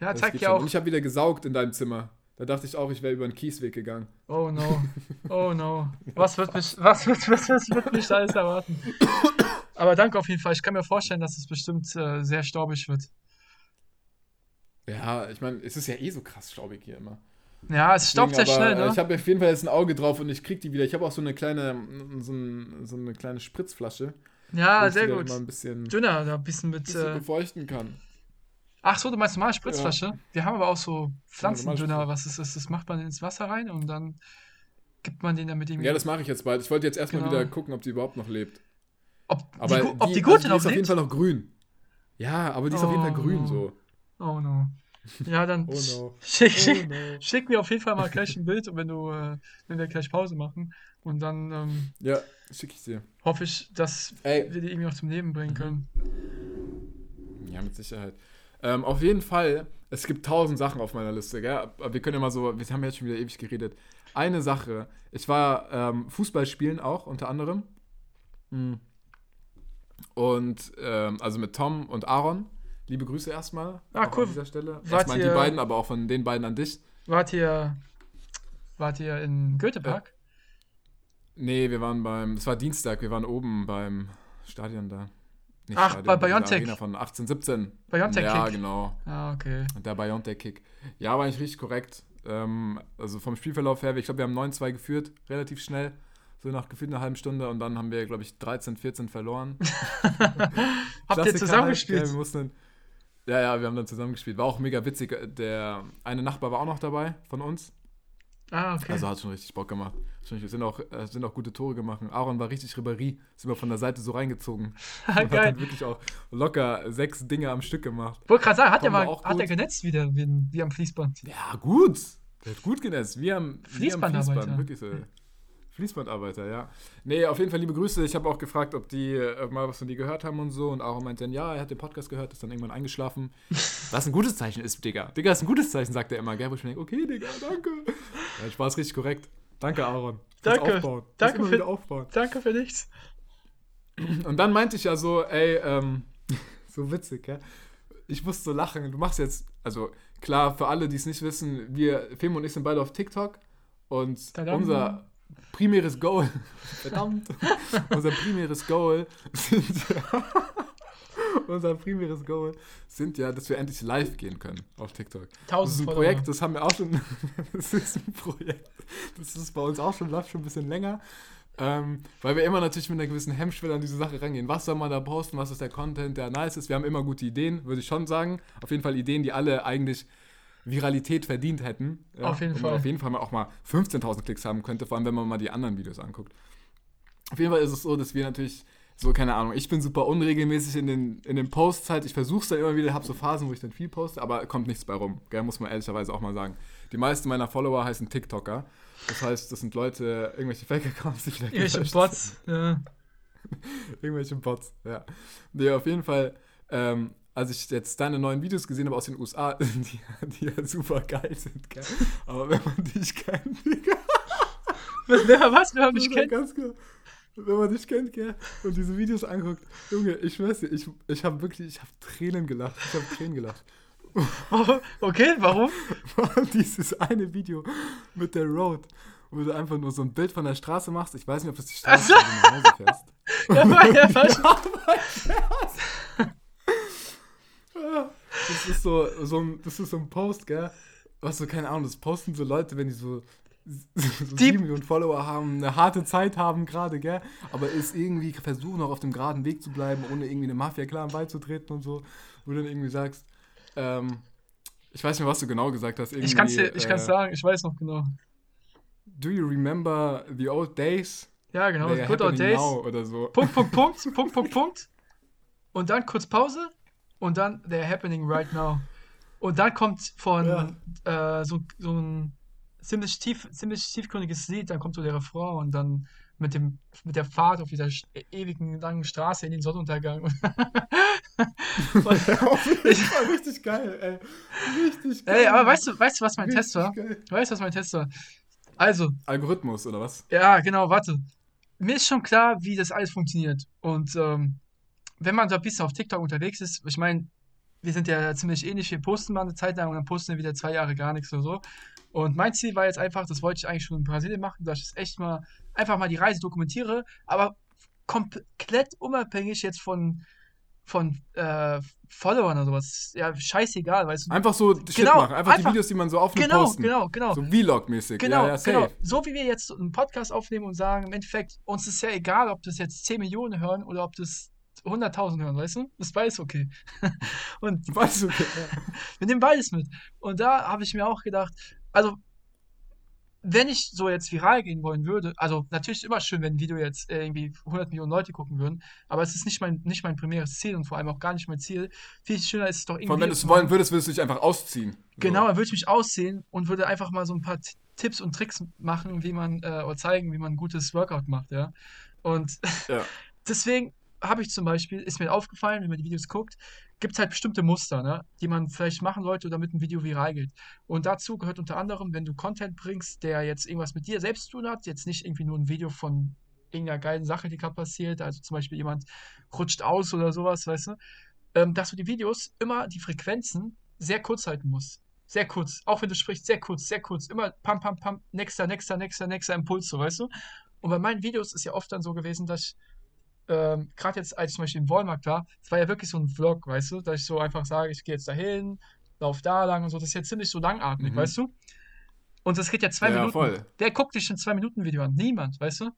Ja, Das zeig schon. auch. Und ich habe wieder gesaugt in deinem Zimmer. Da dachte ich auch, ich wäre über den Kiesweg gegangen. Oh no. Oh no. Was wird mich, was wird, was, was wird mich alles erwarten? Aber danke auf jeden Fall. Ich kann mir vorstellen, dass es bestimmt äh, sehr staubig wird. Ja, ich meine, es ist ja eh so krass staubig hier immer. Ja, es staubt sehr schnell, ne? Ich habe auf jeden Fall jetzt ein Auge drauf und ich krieg die wieder. Ich habe auch so eine kleine, so, ein, so eine kleine Spritzflasche. Ja, die sehr gut. Ein bisschen, Dünner, da ein bisschen mit. bisschen Äh, befeuchten kann. ach so, du meinst normale Spritzflasche? Wir haben aber auch so Pflanzendünner. Was ist das? Das macht man ins Wasser rein und dann gibt man den dann mit dem. Ja, das mache ich jetzt bald. Ich wollte jetzt erstmal Genau. wieder gucken, ob die überhaupt noch lebt. ob, Aber die, ob die also gute die noch ist auf jeden? Fall noch grün. Ja, aber die ist auf jeden Fall Oh, grün no. so. Oh no. Ja, dann Oh no. schick, Oh no. schick mir auf jeden Fall mal gleich ein Bild, wenn du, äh, wenn wir gleich Pause machen. Und dann ähm, Ja, schicke ich dir. hoffe ich, dass Ey. wir die irgendwie noch zum Leben bringen können. Ja, mit Sicherheit. Ähm, auf jeden Fall, es gibt tausend Sachen auf meiner Liste, gell? Aber wir können ja mal so, wir haben jetzt schon wieder ewig geredet. Eine Sache, ich war ähm, Fußball spielen auch, unter anderem. Hm. Und, ähm, also mit Tom und Aaron. Liebe Grüße erstmal. Ah, cool. An dieser Stelle. Wart Erstmal an die ihr- beiden, aber auch von den beiden an dich. Wart ihr, wart ihr in Goethepark? Nee, wir waren beim, das war Dienstag, wir waren oben beim Stadion da. Nicht Ach, Stadion, bei Biontech. Arena von 1817. Biontech Ja, Kick. genau. Ah, okay. Und der Biontech-Kick. Ja, war eigentlich richtig korrekt. Ähm, also vom Spielverlauf her, ich glaube, wir haben 9-2 geführt, relativ schnell. So nach gefühlt einer halben Stunde und dann haben wir, glaube ich, 13, 14 verloren. Habt ihr zusammengespielt? Halt, ja, wir mussten, ja, ja, wir haben dann zusammengespielt. War auch mega witzig. Der eine Nachbar war auch noch dabei von uns. Ah, okay. Also hat schon richtig Bock gemacht. Sind auch, äh, sind auch gute Tore gemacht. Aaron war richtig Ribéry. Sind wir von der Seite so reingezogen. Und hat Geil. dann wirklich auch locker sechs Dinge am Stück gemacht. Wollte gerade sagen, hat er mal auch hat er genetzt wieder wie, wie am Fließband. Ja, gut. Der hat gut genetzt. Wir haben Fließbandarbeiter. Wir haben Fließband, wirklich so. Fließbandarbeiter, ja. Nee, auf jeden Fall liebe Grüße. Ich habe auch gefragt, ob die äh, mal was von dir gehört haben und so. Und Aaron meinte dann, ja, er hat den Podcast gehört, ist dann irgendwann eingeschlafen. Was ein gutes Zeichen ist, Digga. Digga, ist ein gutes Zeichen, sagt er immer. Gell? Wo ich mir denke, okay, Digga, danke. Ja, ich war es richtig korrekt. Danke, Aaron. Danke. Danke für- aufbauen. Danke für nichts. Und dann meinte ich ja so, ey, ähm, so witzig, gell? Ich musste so lachen. Du machst jetzt, also klar, für alle, die es nicht wissen, wir, Femo und ich sind beide auf TikTok und unser primäres Goal, verdammt, unser primäres Goal sind ja, unser primäres Goal sind ja, dass wir endlich live gehen können auf TikTok. Das ist Tausend ein Follower. Projekt, das haben wir auch schon, das ist ein Projekt, das ist bei uns auch schon, läuft schon ein bisschen länger. Ähm, weil wir immer natürlich mit einer gewissen Hemmschwelle an diese Sache rangehen. Was soll man da posten? Was ist der Content, der nice ist? Wir haben immer gute Ideen, würde ich schon sagen. Auf jeden Fall Ideen, die alle eigentlich Viralität verdient hätten. Auf jeden Fall. Auf jeden Fall auch mal 15.000 Klicks haben könnte, vor allem wenn man mal die anderen Videos anguckt. Auf jeden Fall ist es so, dass wir natürlich so, keine Ahnung, ich bin super unregelmäßig in den, in den Posts halt. Ich versuche es dann immer wieder, habe so Phasen, wo ich dann viel poste, aber kommt nichts bei rum. Gell, muss man ehrlicherweise auch mal sagen. Die meisten meiner Follower heißen TikToker. Das heißt, das sind Leute, irgendwelche Fake-Accounts, die vielleicht Irgendwelche Bots. Ja. Irgendwelche Bots, ja. Nee, auf jeden Fall, ähm, als ich jetzt deine neuen Videos gesehen habe aus den USA, die, die ja super geil sind, gell? Aber wenn man dich kennt, Digga, Was, was? Wer mich kennt? ganz klar, wenn man dich kennt, gell, und diese Videos anguckt, Junge, ich schwör's dir, ich, ich habe wirklich, ich habe Tränen gelacht, ich habe Tränen gelacht. Okay, warum? Dieses eine Video mit der Road, wo du einfach nur so ein Bild von der Straße machst, ich weiß nicht, ob das die Straße ist, wo du nach Hause fährst. Ja, war ja was? Das ist so, so ein, das ist so ein Post, gell? Was so, keine Ahnung, das posten so Leute, wenn die so, so Die- 7 Millionen Follower haben, eine harte Zeit haben gerade, gell? Aber ist irgendwie versuchen noch auf dem geraden Weg zu bleiben, ohne irgendwie eine Mafia-Clan beizutreten und so. Wo du dann irgendwie sagst, ähm, ich weiß nicht was du genau gesagt hast. Irgendwie, Ich kann's dir, ich kann's äh, sagen, ich weiß noch genau. Do you remember the old days? Ja, genau. Good old days. now oder so. Punkt, Punkt, Punkt, Punkt, Punkt, Punkt. Und dann kurz Pause und dann they're happening right now. Und dann kommt von äh, so, so ein ziemlich, tief, ziemlich tiefgründiges Lied, dann kommt so der Refrain und dann mit, dem, mit der Fahrt auf dieser sch- ewigen langen Straße in den Sonnenuntergang. und Auf jeden Fall richtig geil, ey. Richtig geil. Ey, aber weißt du, weißt du, was mein Richtig Test war? geil. Weißt du, was mein Test war? Also, Algorithmus, oder was? Ja, genau, warte. Mir ist schon klar, wie das alles funktioniert. Und ähm, wenn man so ein bisschen auf TikTok unterwegs ist, ich meine, wir sind ja ziemlich ähnlich, wir posten mal eine Zeit lang und dann posten wir wieder zwei Jahre gar nichts oder so. Und mein Ziel war jetzt einfach, das wollte ich eigentlich schon in Brasilien machen, dass ich es echt mal, einfach mal die Reise dokumentiere, aber komplett unabhängig jetzt von, von äh, Followern oder sowas. Ja, scheißegal, weißt du. Einfach so Shit Genau, machen. Einfach, einfach- die Videos, die man so aufnimmt, Genau, posten. genau, genau. So Vlog-mäßig. Genau, ja, ja, genau. So wie wir jetzt einen Podcast aufnehmen und sagen, im Endeffekt, uns ist ja egal, ob das jetzt 10 Millionen hören oder ob das 100.000 hören, weißt du? Das ist beides okay. und du, okay. ja. wir nehmen beides mit. Und da habe ich mir auch gedacht, also, wenn ich so jetzt viral gehen wollen würde, also natürlich ist immer schön, wenn ein Video jetzt äh, irgendwie 100 Millionen Leute gucken würden, aber es ist nicht mein, nicht mein primäres Ziel und vor allem auch gar nicht mein Ziel. Viel schöner ist es doch irgendwie. Vor allem, wenn du es wollen würdest, würdest du dich einfach ausziehen. Genau, dann würde ich mich aussehen und würde einfach mal so ein paar Tipps und Tricks machen, wie man, äh, oder zeigen, wie man ein gutes Workout macht, ja. Und Ja. deswegen habe ich zum Beispiel, ist mir aufgefallen, wenn man die Videos guckt, gibt es halt bestimmte Muster, ne, die man vielleicht machen sollte, damit ein Video viral geht. Und dazu gehört unter anderem, wenn du Content bringst, der jetzt irgendwas mit dir selbst zu tun hat, jetzt nicht irgendwie nur ein Video von irgendeiner geilen Sache, die gerade passiert, also zum Beispiel jemand rutscht aus oder sowas, weißt du, ähm, dass du die Videos immer die Frequenzen sehr kurz halten musst. Sehr kurz. Auch wenn du sprichst, sehr kurz, sehr kurz. Immer pam, pam, pam, nächster, nächster, nächster, nächster Impuls, so, weißt du? Und bei meinen Videos ist ja oft dann so gewesen, dass ich, ähm, gerade jetzt, als ich zum Beispiel im Walmart war, es war ja wirklich so ein Vlog, weißt du, dass ich so einfach sage, ich gehe jetzt dahin, lauf da lang und so. Das ist ja ziemlich so langatmig, Mhm. weißt du? Und das geht ja zwei Ja, Minuten. voll. Wer guckt sich ein Zwei-Minuten-Video an? Niemand, weißt du?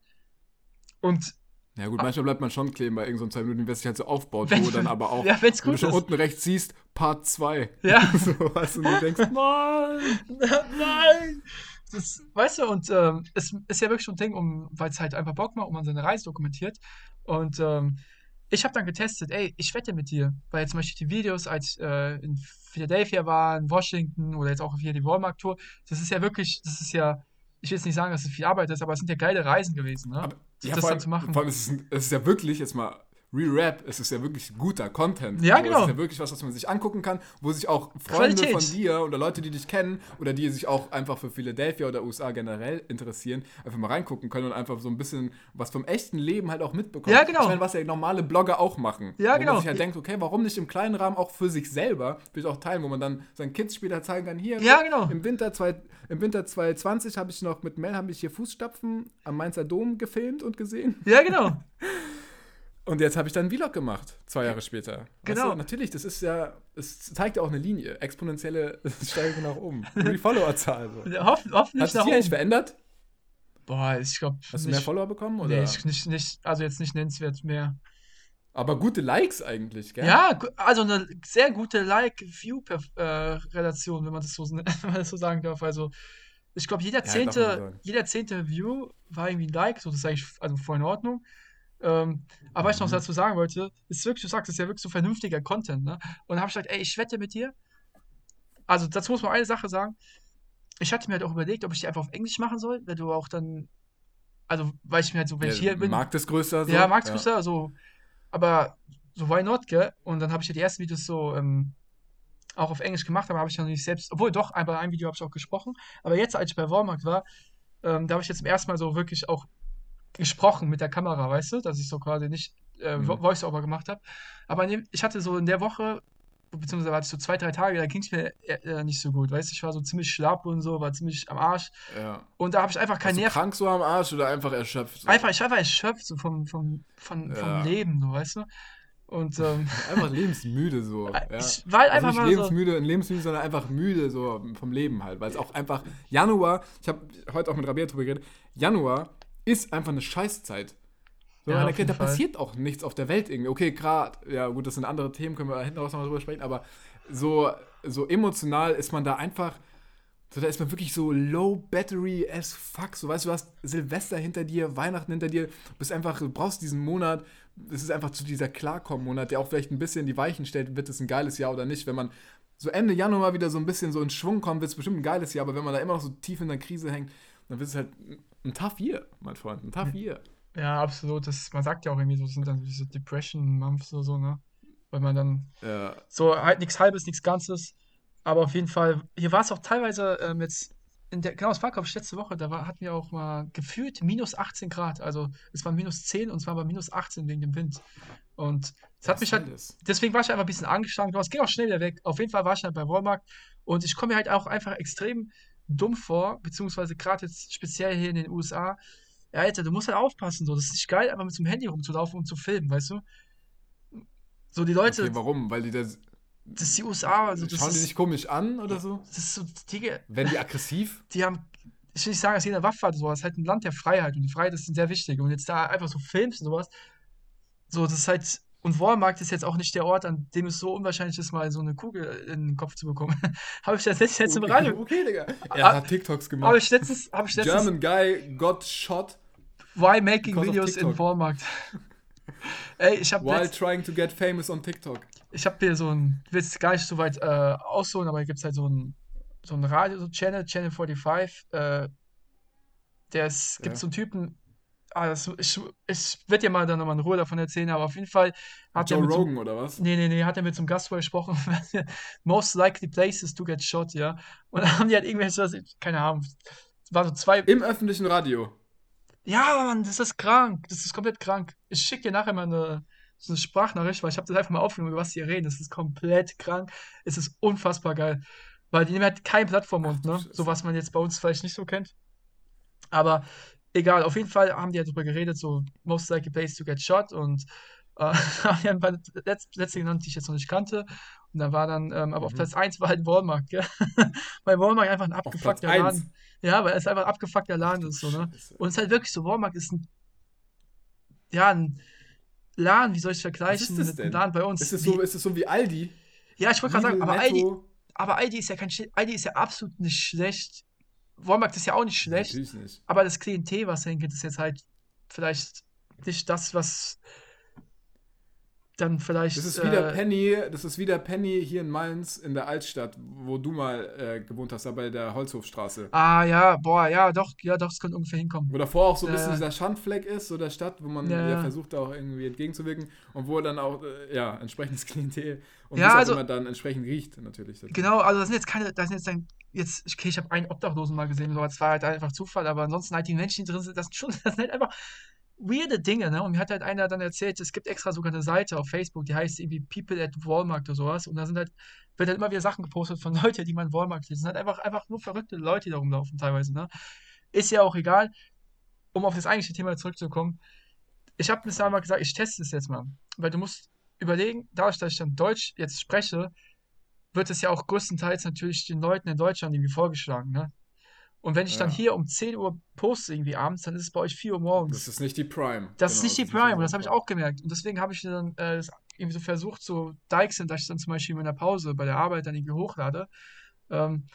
Und Ja gut, manchmal bleibt man schon kleben bei irgendeinem so zwei Minuten, was sich halt so aufbaut, Wenn- wo dann aber auch, ja, wenn's wo du schon ist. unten rechts siehst, Part 2. Ja. so, weißt du, und du denkst, nein. Nein! Das, weißt du, und ähm, es ist ja wirklich so ein Ding, um, weil es halt einfach Bock macht und man seine Reise dokumentiert. Und ähm, ich habe dann getestet, ey, ich wette mit dir, weil jetzt zum Beispiel die Videos, als ich äh, in Philadelphia war, in Washington oder jetzt auch hier die Walmart-Tour, das ist ja wirklich, das ist ja, ich will jetzt nicht sagen, dass es viel Arbeit ist, aber es sind ja geile Reisen gewesen, ne? Aber, das ja, das vor dann allem, zu machen. vor allem ist es, ein- es ist ja wirklich, jetzt mal Re-Rap, es ist ja wirklich guter Content. Ja, genau. Es ist ja wirklich was, was man sich angucken kann, wo sich auch Freunde Qualität. von dir oder Leute, die dich kennen oder die sich auch einfach für Philadelphia oder USA generell interessieren, einfach mal reingucken können und einfach so ein bisschen was vom echten Leben halt auch mitbekommen. Ja, genau. Ich meine, was ja normale Blogger auch machen. Ja, wo genau. man sich halt denkt, okay, warum nicht im kleinen Rahmen auch für sich selber, will ich auch teilen, wo man dann seinen Kids später zeigen kann, hier, Ja, genau. im Winter, zwei, im Winter 2020 habe ich noch mit Mel, habe ich hier Fußstapfen am Mainzer Dom gefilmt und gesehen. Ja, genau. Und jetzt habe ich dann einen Vlog gemacht, zwei Jahre später. Genau. Weißt du, natürlich, das ist ja, es zeigt ja auch eine Linie, exponentielle Steigerung nach oben. Die Followerzahl. So. Hoff, hoffentlich Hat sich die eigentlich verändert? Boah, ich glaube. Hast du mehr Follower bekommen? Oder? Nee, ich, nicht, nicht, also jetzt nicht nennenswert mehr. Aber gute Likes eigentlich, gell? Ja, also eine sehr gute Like-View-Relation, wenn man das so, wenn man das so sagen darf. Also, ich glaube, jeder Ja, zehnte, jeder zehnte View war irgendwie ein Like, so das ist eigentlich also voll in Ordnung. Ähm, aber was ich noch dazu sagen wollte, ist wirklich, du sagst, das ist ja wirklich so vernünftiger Content, ne? Und habe ich gesagt, ey, ich wette mit dir. Also, dazu muss man eine Sache sagen. Ich hatte mir halt auch überlegt, ob ich die einfach auf Englisch machen soll, weil du auch dann, also, weil ich mir halt so, wenn Ja, ich hier bin, Markt ist größer. So. ja, Max ja. so. Aber so, why not, gell? Und dann habe ich ja die ersten Videos so ähm, auch auf Englisch gemacht, aber habe ich noch nicht selbst, obwohl doch, ein- bei einem Video habe ich auch gesprochen. Aber jetzt, als ich bei Walmart war, ähm, da habe ich jetzt zum ersten Mal so wirklich auch gesprochen mit der Kamera, weißt du? Dass ich so quasi nicht äh, Mhm. Vo- Voice-Over gemacht habe. Aber dem, ich hatte so in der Woche, beziehungsweise hatte ich so zwei, drei Tage, da ging es mir äh, äh, nicht so gut, weißt du? Ich war so ziemlich schlapp und so, war ziemlich am Arsch. ja. Und da habe ich einfach keinen Nerv krank so am Arsch oder einfach erschöpft? So? einfach, ich war einfach erschöpft so vom, vom, vom Ja. Leben, so, weißt du? Und ähm, Einfach lebensmüde so. Ja. ich war Also einfach nicht mal so. lebensmüde, lebensmüde, sondern einfach müde so vom Leben halt. Weil es auch einfach, Januar, ich habe heute auch mit Rabia drüber geredet, Januar ist einfach eine Scheißzeit. So, Ja, jeden da Fall. passiert auch nichts auf der Welt irgendwie. Okay, gerade, ja gut, das sind andere Themen, können wir hinten raus noch drüber sprechen, aber so, so emotional ist man da einfach, so da ist man wirklich so low battery as fuck. So, weißt du, du hast Silvester hinter dir, Weihnachten hinter dir, bist einfach, du brauchst diesen Monat, es ist einfach zu dieser Klarkommen-Monat, der auch vielleicht ein bisschen die Weichen stellt, wird es ein geiles Jahr oder nicht. Wenn man so Ende Januar wieder so ein bisschen so in Schwung kommt, wird es bestimmt ein geiles Jahr, aber wenn man da immer noch so tief in der Krise hängt, dann wird es halt ein Tough Year, mein Freund, ein Tough Year. Ja, absolut. Das, man sagt ja auch irgendwie so, das sind dann diese Depression-Months oder so, ne? Weil man dann Ja, so halt nichts Halbes, nichts Ganzes. Aber auf jeden Fall, hier war es auch teilweise ähm, jetzt, in der, genau, es war, glaube ich, letzte Woche, da war, hatten wir auch mal gefühlt minus 18 Grad. Also es waren minus 10 und es war aber minus 18 wegen dem Wind. Und es hat mich halt, das? deswegen war ich einfach ein bisschen angeschlagen. Es ging auch schnell wieder weg. Auf jeden Fall war ich halt bei Walmart und ich komme mir halt auch einfach extrem dumm vor, beziehungsweise gerade jetzt speziell hier in den USA. Ja, Alter, du musst halt aufpassen, so. Das ist nicht geil, einfach mit so einem Handy rumzulaufen und zu filmen, weißt du? So, die Leute, Okay, warum? Weil die das, das ist die USA, also das schauen die ist, dich komisch an oder so? das ist so, die, Werden die aggressiv? die haben, ich will nicht sagen, dass jeder Waffe hat, sowas, halt ein Land der Freiheit und die Freiheit ist sehr wichtig. Und jetzt da einfach so filmst und sowas, so, das ist halt, und Walmart ist jetzt auch nicht der Ort, an dem es so unwahrscheinlich ist, mal so eine Kugel in den Kopf zu bekommen. habe ich das letztens im Radio, Okay, Digga. Er Ah, hat TikToks habe gemacht. ich letztens, habe ich letztens, German guy got shot why making videos in. Walmart? Ey, ich habe while trying to get famous on TikTok. ich habe hier so ein, ich will jetzt gar nicht so weit äh, ausholen, aber hier gibt es halt so ein, so ein Radio-Channel, Channel 45, äh, der ist, gibt Ja. so einen Typen, ah, das, ich, ich werde dir mal dann nochmal in Ruhe davon erzählen, aber auf jeden Fall hat er Joe mit so, Rogan oder was? nee, nee, nee, hat er mit einem Gast gesprochen, most likely places to get shot, ja, und dann haben die halt irgendwelche, keine Ahnung, waren so zwei, Im öffentlichen Radio. ja, Mann, das ist krank. Das ist komplett krank. Ich schicke dir nachher mal eine, so eine Sprachnachricht, weil ich habe das einfach mal aufgenommen, über was die hier reden. Das ist komplett krank. Es ist unfassbar geil. Weil die nehmen halt kein Blatt vom Mund, Ach ne? So was man jetzt bei uns vielleicht nicht so kennt. Aber egal, auf jeden Fall haben die ja darüber geredet, so most likely place to get shot und äh, haben ja ein paar Letz Sätze genannt, die ich jetzt noch nicht kannte. Und da war dann, ähm, aber auf Mhm. Platz 1 war halt Walmart, gell? Weil Walmart einfach ein abgefuckter? Laden. Ja, weil es einfach abgefuckter Laden ist, so, ne? Und es ist halt wirklich so, Walmart ist ein, ja, ein Laden, wie soll ich es Was vergleichen ist mit denn? einem Laden bei uns? Ist es Wie- so, ist es so wie Aldi? ja, ich wollte gerade sagen, aber Aldi, aber Aldi ist ja kein Aldi ist ja absolut nicht schlecht. Walmart ist ja auch nicht schlecht, nicht. aber das Klientel, was geht, ist jetzt halt vielleicht nicht das, was dann vielleicht. Das ist wieder äh, Penny, das ist wieder Penny hier in Mainz in der Altstadt, wo du mal äh, gewohnt hast, da bei der Holzhofstraße. Ah, ja, boah, ja, doch, ja, doch, es könnte ungefähr hinkommen. Wo davor auch so ein bisschen dieser Schandfleck ist, so der Stadt, wo man Ja, ja, versucht, auch irgendwie entgegenzuwirken und wo dann auch, äh, ja, entsprechendes Klientel und Ja, also- immer dann entsprechend riecht, natürlich. Genau, also das sind jetzt keine, das sind jetzt dann, jetzt, okay, ich habe einen Obdachlosen mal gesehen, aber es war halt einfach Zufall, aber ansonsten halt die Menschen, die drin sind, das sind schon, das sind halt einfach weirde Dinge, ne? Und mir hat halt einer dann erzählt, es gibt extra sogar eine Seite auf Facebook, die heißt irgendwie People at Walmart oder sowas und da sind halt, wird halt immer wieder Sachen gepostet von Leuten, die man Walmart sieht. Das sind halt einfach, einfach nur verrückte Leute, die da rumlaufen teilweise, ne? Ist ja auch egal. Um auf das eigentliche Thema zurückzukommen, ich habe bis dahin mal gesagt, ich teste es jetzt mal, weil du musst überlegen, dadurch, dass ich dann Deutsch jetzt spreche, wird es ja auch größtenteils natürlich den Leuten in Deutschland irgendwie vorgeschlagen, ne? Und wenn ich dann Ja. hier um 10 Uhr poste irgendwie abends, dann ist es bei euch 4 Uhr morgens. Das ist nicht die Prime. Das ist Genau, nicht die Prime, und das habe ich auch gemerkt. Und deswegen habe ich dann äh, irgendwie so versucht, so sind, dass ich dann zum Beispiel in der Pause bei der Arbeit dann irgendwie hochlade. Ähm,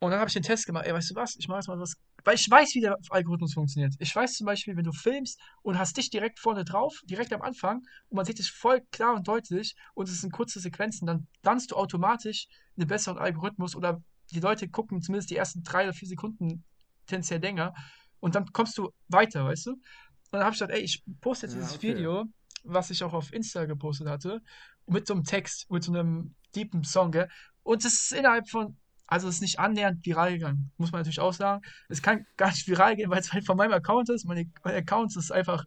und dann habe ich den Test gemacht, ey, weißt du was, ich mache jetzt mal was, weil ich weiß, wie der Algorithmus funktioniert. Ich weiß zum Beispiel, wenn du filmst und hast dich direkt vorne drauf, direkt am Anfang, und man sieht dich voll klar und deutlich, und es sind kurze Sequenzen, dann lernst du automatisch einen besseren Algorithmus oder die Leute gucken zumindest die ersten drei oder vier Sekunden tendenziell länger und dann kommst du weiter, weißt du? Und dann habe ich gesagt, ey, ich poste jetzt Ja, dieses okay. Video, was ich auch auf Insta gepostet hatte, mit so einem Text, mit so einem deepen Song, gell? Und es ist innerhalb von, also es ist nicht annähernd viral gegangen, muss man natürlich auch sagen. Es kann gar nicht viral gehen, weil es halt von meinem Account ist. Meine, mein Account ist einfach,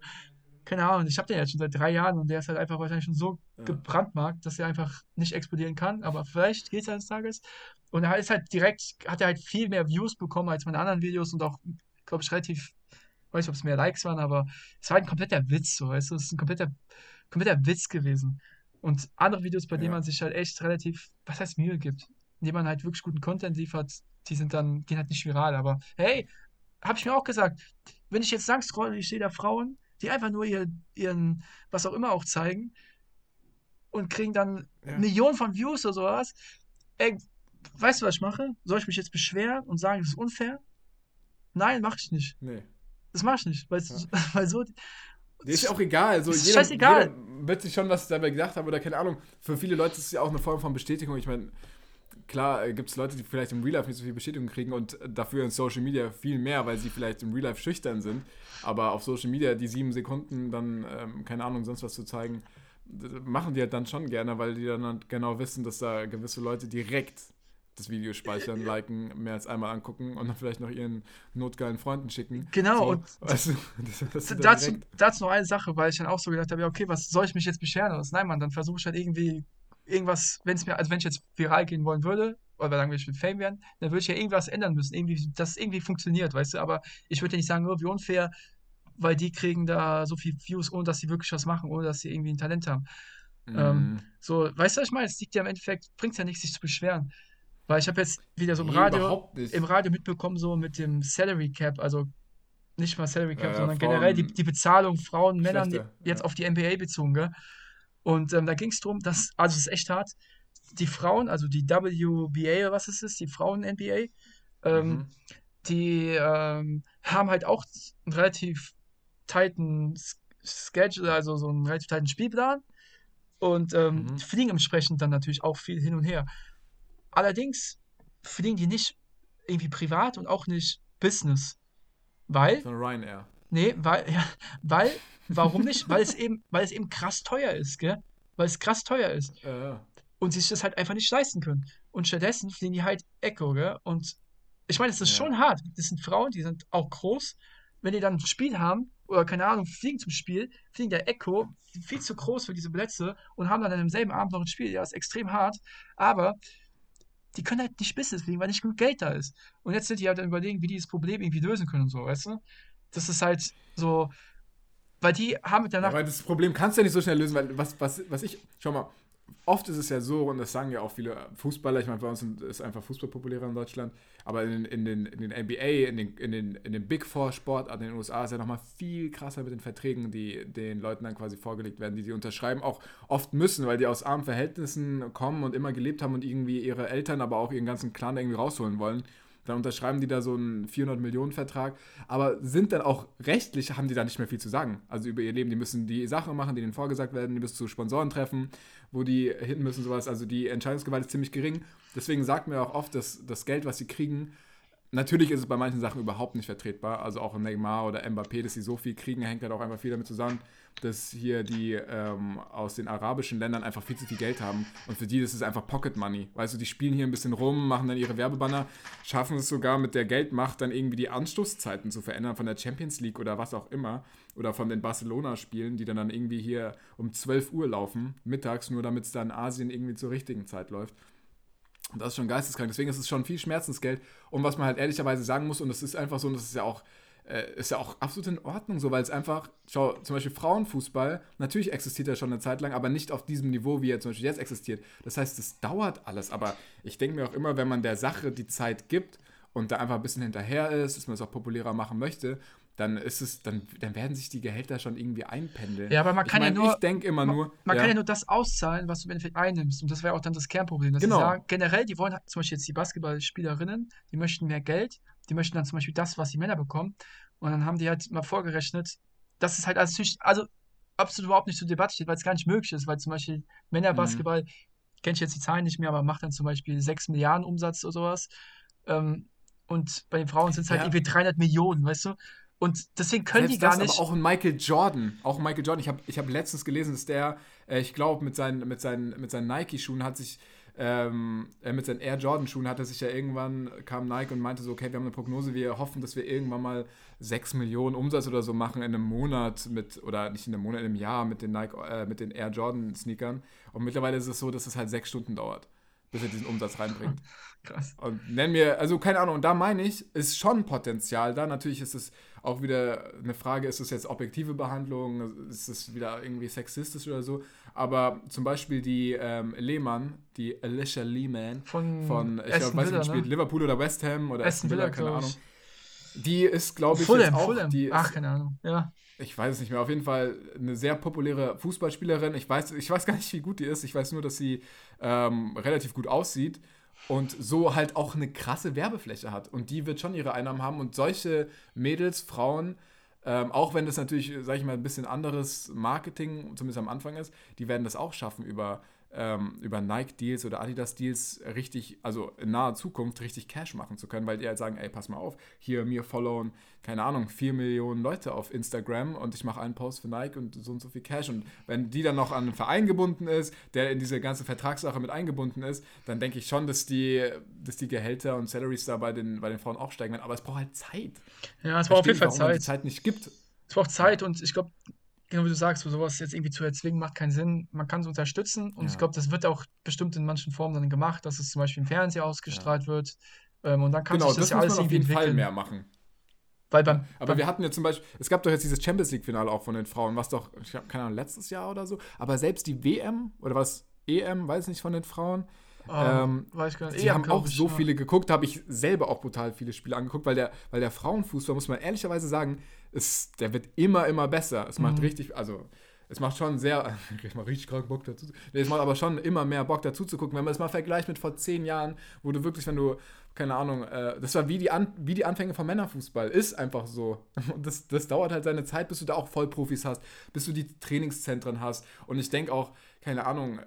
keine Ahnung, ich habe den jetzt schon seit drei Jahren und der ist halt einfach wahrscheinlich schon so Ja. gebrandmarkt, dass er einfach nicht explodieren kann, aber vielleicht geht es eines Tages. Und er ist halt direkt, hat er halt viel mehr Views bekommen als meine anderen Videos und auch, glaube ich, relativ, weiß nicht, ob es mehr Likes waren, aber es war halt ein kompletter Witz, so, weißt du, es ist ein kompletter, kompletter Witz gewesen. Und andere Videos, bei denen Ja. man sich halt echt relativ, was heißt Mühe gibt, indem man halt wirklich guten Content liefert, die sind dann, gehen halt nicht viral, aber hey, habe ich mir auch gesagt, wenn ich jetzt lang scrolle, ich sehe da Frauen, die einfach nur ihr, ihren, was auch immer auch zeigen und kriegen dann Ja. Millionen von Views oder sowas. Ey, weißt du, was ich mache? Soll ich mich jetzt beschweren und sagen, das ist unfair? Nein, mach ich nicht. Nee. Das mach ich nicht, weil, weil so. Dir ist ja auch egal. So, Ist jeder, scheißegal. Jeder wird sich schon was dabei gedacht haben oder keine Ahnung. Für viele Leute ist es ja auch eine Form von Bestätigung. Ich meine, klar gibt es Leute, die vielleicht im Real Life nicht so viel Bestätigung kriegen und dafür in Social Media viel mehr, weil sie vielleicht im Real Life schüchtern sind. Aber auf Social Media die sieben Sekunden dann, ähm, keine Ahnung, sonst was zu zeigen, machen die halt dann schon gerne, weil die dann halt genau wissen, dass da gewisse Leute direkt das Video speichern, liken, mehr als einmal angucken und dann vielleicht noch ihren notgeilen Freunden schicken. Genau, so, und weißt du, das, das dazu, dazu noch eine Sache, weil ich dann auch so gedacht habe, ja, okay, was soll ich mich jetzt was? Nein, Mann, dann versuche ich halt irgendwie irgendwas, wenn es mir, also wenn ich jetzt viral gehen wollen würde, oder sagen wir, ich will Fame werden, dann würde ich ja irgendwas ändern müssen, irgendwie, dass es irgendwie funktioniert, weißt du, aber ich würde ja nicht sagen, oh, wie unfair, weil die kriegen da so viel Views, ohne dass sie wirklich was machen, ohne dass sie irgendwie ein Talent haben. Ähm, Mhm. So, weißt du, was ich meine? Es liegt ja im Endeffekt, bringt ja nichts, sich zu beschweren. Weil ich habe jetzt wieder so im Nee, Radio, im Radio mitbekommen, so mit dem Salary Cap, also nicht mal Salary Cap, Ja, sondern Frauen- generell die, die Bezahlung Frauen, Männern jetzt ja. auf die NBA bezogen, gell? Und ähm, da ging es darum, dass, also es ist echt hart, die Frauen, also die WBA oder was es ist, die Frauen-NBA, ähm, Mhm. die ähm, haben halt auch einen relativ tighten Schedule, also so einen relativ tighten Spielplan und ähm, Mhm. fliegen entsprechend dann natürlich auch viel hin und her. Allerdings fliegen die nicht irgendwie privat und auch nicht Business. Weil, Von Ryanair. nee, weil, ja, weil, warum nicht? Weil es eben, weil es eben krass teuer ist, gell? Weil es krass teuer ist Ja, ja. und sich das halt einfach nicht leisten können. Und stattdessen fliegen die halt Echo, gell? Und ich meine, es ist Ja. schon hart. Das sind Frauen, die sind auch groß. Wenn die dann ein Spiel haben, oder keine Ahnung, fliegen zum Spiel, fliegen der Echo, viel zu groß für diese Plätze und haben dann an demselben Abend noch ein Spiel. Ja, ist extrem hart. Aber die können halt nicht Business fliegen, weil nicht genug Geld da ist. Und jetzt sind die halt dann überlegen, wie die das Problem irgendwie lösen können und so, weißt du? Das ist halt so, weil die haben danach Aber das Problem kannst du ja nicht so schnell lösen, weil was, was, was ich, schau mal, oft ist es ja so, und das sagen ja auch viele Fußballer, ich meine, bei uns ist einfach Fußball populärer in Deutschland, aber in, in, den, in den NBA, in den, in, den, in den Big Four Sportarten in den USA ist ja nochmal viel krasser mit den Verträgen, die den Leuten dann quasi vorgelegt werden, die die unterschreiben, auch oft müssen, weil die aus armen Verhältnissen kommen und immer gelebt haben und irgendwie ihre Eltern, aber auch ihren ganzen Clan irgendwie rausholen wollen. Dann unterschreiben die da so einen 400 Millionen Vertrag, aber sind dann auch rechtlich, haben die da nicht mehr viel zu sagen. Also über ihr Leben, die müssen die Sachen machen, die ihnen vorgesagt werden, die müssen zu Sponsoren treffen, wo die hin müssen, sowas. Also die Entscheidungsgewalt ist ziemlich gering. Deswegen sagt mir auch oft, dass das Geld, was sie kriegen, natürlich ist es bei manchen Sachen überhaupt nicht vertretbar. Also auch Neymar oder Mbappé, dass sie so viel kriegen, hängt halt auch einfach viel damit zusammen, dass hier die ähm, aus den arabischen Ländern einfach viel zu viel Geld haben. Und für die ist es einfach Pocket Money. Weißt du, die spielen hier ein bisschen rum, machen dann ihre Werbebanner, schaffen es sogar mit der Geldmacht dann irgendwie die Anstoßzeiten zu verändern von der Champions League oder was auch immer. Oder von den Barcelona-Spielen, die dann, dann irgendwie hier um 12 Uhr laufen, mittags, nur damit es dann in Asien irgendwie zur richtigen Zeit läuft. Und das ist schon geisteskrank. Deswegen ist es schon viel Schmerzensgeld. Und was man halt ehrlicherweise sagen muss, und das ist einfach so, und das ist ja auch, äh, ist ja auch absolut in Ordnung so, weil es einfach, schau, zum Beispiel Frauenfußball, natürlich existiert er schon eine Zeit lang, aber nicht auf diesem Niveau, wie er zum Beispiel jetzt existiert. Das heißt, es dauert alles. Aber ich denke mir auch immer, wenn man der Sache die Zeit gibt und da einfach ein bisschen hinterher ist, dass man es auch populärer machen möchte, dann ist es, dann, dann werden sich die Gehälter schon irgendwie einpendeln. Ja, aber man ich kann ja mein, nur- Ich denke immer nur. Man kann ja nur das auszahlen, was du im Endeffekt einnimmst. Und das wäre auch dann das Kernproblem. Dass Genau. sie sagen, generell, die wollen zum Beispiel jetzt die Basketballspielerinnen, die möchten mehr Geld, die möchten dann zum Beispiel das, was die Männer bekommen. Und dann haben die halt mal vorgerechnet, dass es halt als natürlich, also absolut überhaupt nicht zur Debatte steht, weil es gar nicht möglich ist, weil zum Beispiel Männerbasketball, kenne ich jetzt die Zahlen nicht mehr, aber macht dann zum Beispiel 6 Milliarden Umsatz oder sowas. Ähm, und bei den Frauen sind es halt Ja. irgendwie 300 Millionen, weißt du? Und deswegen können die Selbst gar das, nicht. Aber auch ein Michael Jordan. Auch Michael Jordan. Ich habe ich hab letztens gelesen, dass der, äh, ich glaube, mit seinen, mit seinen, mit seinen Nike-Schuhen hat sich, ähm, äh, mit seinen Air Jordan-Schuhen hat er sich ja irgendwann, kam Nike und meinte so, okay, wir haben eine Prognose, wir hoffen, dass wir irgendwann mal 6 Millionen Umsatz oder so machen in einem Monat mit, oder nicht in einem Monat, in einem Jahr mit den Nike, äh, mit den Air Jordan-Sneakern. Und mittlerweile ist es so, dass es halt sechs Stunden dauert, bis er diesen Umsatz reinbringt. Krass. Und nenn mir, also keine Ahnung, und da meine ich, ist schon Potenzial da. Natürlich ist es auch wieder eine Frage, ist es jetzt objektive Behandlung, ist es wieder irgendwie sexistisch oder so. Aber zum Beispiel die ähm, Lehmann, die Alicia Lehman Von, von, ich glaube, weiß Villa, nicht, spielt ne? Liverpool oder West Ham oder Aston Villa, keine glaub Ahnung. Die ist, glaube ich, Fulham, jetzt auch, Fulham. die Ach, ist, keine Ahnung. Ja. ich weiß es nicht mehr, auf jeden Fall eine sehr populäre Fußballspielerin. Ich weiß, ich weiß gar nicht, wie gut die ist. Ich weiß nur, dass sie ähm, relativ gut aussieht und so halt auch eine krasse Werbefläche hat. Und die wird schon ihre Einnahmen haben. Und solche Mädels, Frauen, ähm, auch wenn das natürlich, sage ich mal, ein bisschen anderes Marketing, zumindest am Anfang ist, die werden das auch schaffen über, ähm, über Nike-Deals oder Adidas-Deals richtig, also in naher Zukunft richtig Cash machen zu können, weil die halt sagen, ey, pass mal auf, hier mir followen, keine Ahnung, 4 Millionen Leute auf Instagram und ich mache einen Post für Nike und so und so viel Cash. Und wenn die dann noch an einen Verein gebunden ist, der in diese ganze Vertragssache mit eingebunden ist, dann denke ich schon, dass die, dass die Gehälter und Salaries da bei den, bei den Frauen auch steigen werden. Aber es braucht halt Zeit. Ja, es braucht auf jeden Fall Zeit. Zeit nicht gibt. Es braucht Zeit und ich glaube, genau wie du sagst, so sowas jetzt irgendwie zu erzwingen, macht keinen Sinn. Man kann es unterstützen und ich Ja. glaube, das wird auch bestimmt in manchen Formen dann gemacht, dass es zum Beispiel im Fernsehen ausgestrahlt wird. Ähm, und dann kann Genau, sich das das ja alles irgendwie jeden Fall mehr machen. Weil beim, Aber beim wir hatten ja zum Beispiel, es gab doch jetzt dieses Champions League-Finale auch von den Frauen, was doch, ich hab, keine Ahnung, letztes Jahr oder so. Aber selbst die WM oder was, EM, weiß nicht, von den Frauen, ähm, weiß gar nicht. EM, haben auch ich, so ja. viele geguckt, habe ich selber auch brutal viele Spiele angeguckt, weil der, weil der Frauenfußball, muss man ehrlicherweise sagen, ist, der wird immer, immer besser. Es Mhm. macht richtig, also es macht schon sehr, ich mache richtig krank Bock dazu. Nee, es macht aber schon immer mehr Bock dazu zu gucken. Wenn man es mal vergleicht mit vor zehn Jahren, wo du wirklich, wenn du, keine Ahnung, äh, das war wie die, An wie die Anfänge vom Männerfußball. Ist einfach so. Und das, das dauert halt seine Zeit, bis du da auch Vollprofis hast, bis du die Trainingszentren hast. Und ich denke auch, keine Ahnung, äh,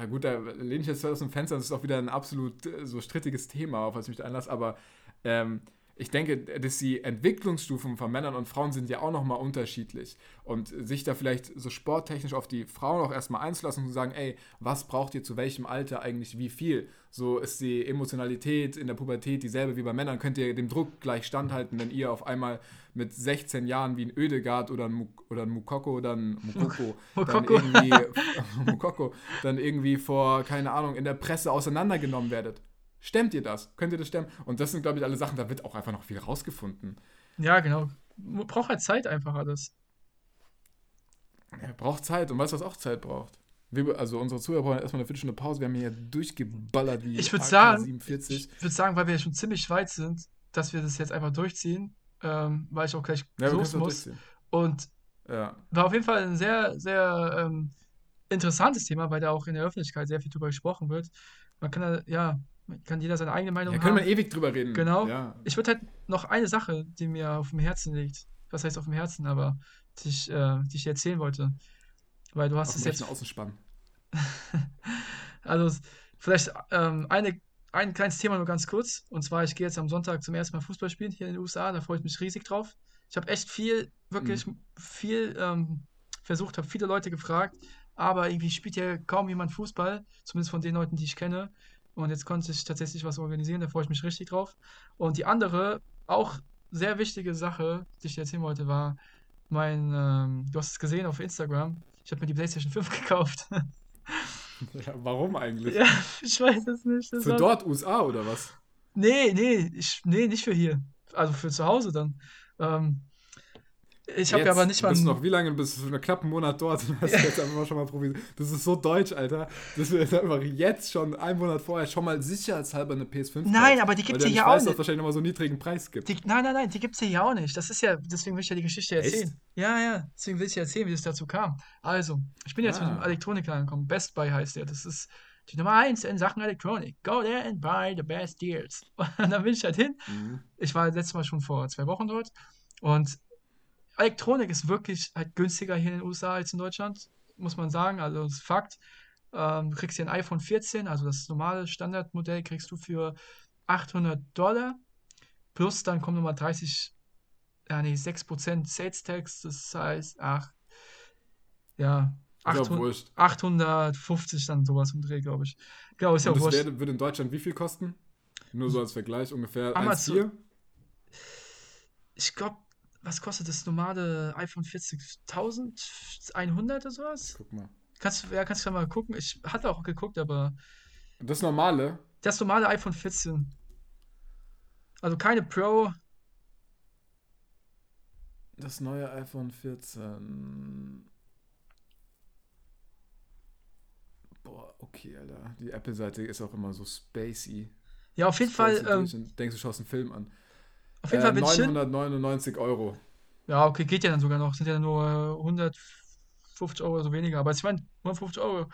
ja gut, da lehne ich jetzt aus dem Fenster, das ist auch wieder ein absolut äh, so strittiges Thema, auf was ich mich da einlasse, aber ähm, ich denke, dass die Entwicklungsstufen von Männern und Frauen sind ja auch nochmal unterschiedlich. Und sich da vielleicht so sporttechnisch auf die Frauen auch erstmal einzulassen und zu sagen, ey, was braucht ihr zu welchem Alter eigentlich wie viel? So ist die Emotionalität in der Pubertät dieselbe wie bei Männern. Könnt ihr dem Druck gleich standhalten, wenn ihr auf einmal mit 16 Jahren wie ein Ödegard oder ein, Muk oder ein Mukoko oder ein Mukoko dann irgendwie Mukoko dann irgendwie vor, keine Ahnung, in der Presse auseinandergenommen werdet. Stemmt ihr das? Könnt ihr das stemmen? Und das sind, glaube ich, alle Sachen, da wird auch einfach noch viel rausgefunden. Ja, genau. Braucht halt Zeit einfach alles. Ja, braucht Zeit. Und weißt du, was auch Zeit braucht? Wir, also unsere Zuhörer brauchen erstmal eine Viertelstunde Pause. Wir haben hier durchgeballert wie Ich sagen, 47. Ich würde sagen, weil wir ja schon ziemlich weit sind, dass wir das jetzt einfach durchziehen, ähm, weil ich auch gleich Ja, los muss. Und Ja. war auf jeden Fall ein sehr, sehr ähm, interessantes Thema, weil da auch in der Öffentlichkeit sehr viel drüber gesprochen wird. Man kann da, ja, kann jeder seine eigene Meinung Da können wir haben. ewig drüber reden. Genau. Ja. Ich würde halt noch eine Sache, die mir auf dem Herzen liegt, was heißt auf dem Herzen, aber die ich, äh, die ich dir erzählen wollte. Weil du hast Auf es jetzt Außenspann. Also, vielleicht ähm, eine, ein kleines Thema nur ganz kurz. Und zwar, ich gehe jetzt am Sonntag zum ersten Mal Fußball spielen hier in den USA. Da freue ich mich riesig drauf. Ich habe echt viel, wirklich viel ähm, versucht, habe viele Leute gefragt. Aber irgendwie spielt hier kaum jemand Fußball. Zumindest von den Leuten, die ich kenne. Und jetzt konnte ich tatsächlich was organisieren. Da freue ich mich richtig drauf. Und die andere, auch sehr wichtige Sache, die ich dir erzählen wollte, war mein, ähm, du hast es gesehen auf Instagram. Ich habe mir die PlayStation 5 gekauft. Ja, warum eigentlich? Ja, ich weiß es nicht. Das Für war- dort USA oder was? Nee, nee, ich, nee, nicht für hier. Also für zu Hause dann. Ähm, ich habe ja aber nicht mal. bist du noch wie lange bist du für einen knappen Monat dort und hast jetzt einfach schon mal probiert. Das ist so deutsch, Alter. Das ist einfach jetzt schon einen Monat vorher schon mal sicherheitshalber eine PS5. Nein, aber die weil gibt's du hier nicht ja auch dass nicht. es wahrscheinlich nochmal so einen niedrigen Preis gibt. Die, nein, nein, nein, die gibt es hier ja auch nicht. Das ist ja, deswegen will ich ja die Geschichte erzählen. Echt? Ja, ja, deswegen will ich ja erzählen, wie es dazu kam. Also, ich bin jetzt mit dem Ah. Elektronikladen gekommen. Best Buy heißt der. Das ist die Nummer eins in Sachen Elektronik. Go there and buy the best deals. Und dann bin ich halt hin. Mhm. Ich war letztes Mal schon vor zwei Wochen dort. Und Elektronik ist wirklich halt günstiger hier in den USA als in Deutschland, muss man sagen. Also das ist Fakt. Ähm, du kriegst hier ein iPhone 14, also das normale Standardmodell, kriegst du für 800 Dollar. Plus dann kommen nochmal 30, ja nee, 6% Sales Tax. Das heißt, ach, ja, Ist auch 800, wurscht. 850 dann sowas im Dreh, glaube ich. Genau, ist ja Und auch das wurscht. wär, würde in Deutschland wie viel kosten? Nur so als Vergleich, ungefähr Amazon- 1,4? Ich glaube, was kostet das normale iPhone 14? 1100 oder sowas? Guck mal. Kannst du, ja, kannst du mal gucken. Ich hatte auch geguckt, aber Das normale, das normale iPhone 14. Also keine Pro. das neue iPhone 14. Boah, okay, Alter. Die Apple-Seite ist auch immer so spacey. Ja, auf jeden Fall, ähm, denkst, du schaust einen Film an. Auf jeden Äh, Fall bin ich hin. 999 Euro. Ja, okay, geht ja dann sogar noch. Sind ja nur äh, 150 Euro so weniger. Aber ich meine, 150 Euro.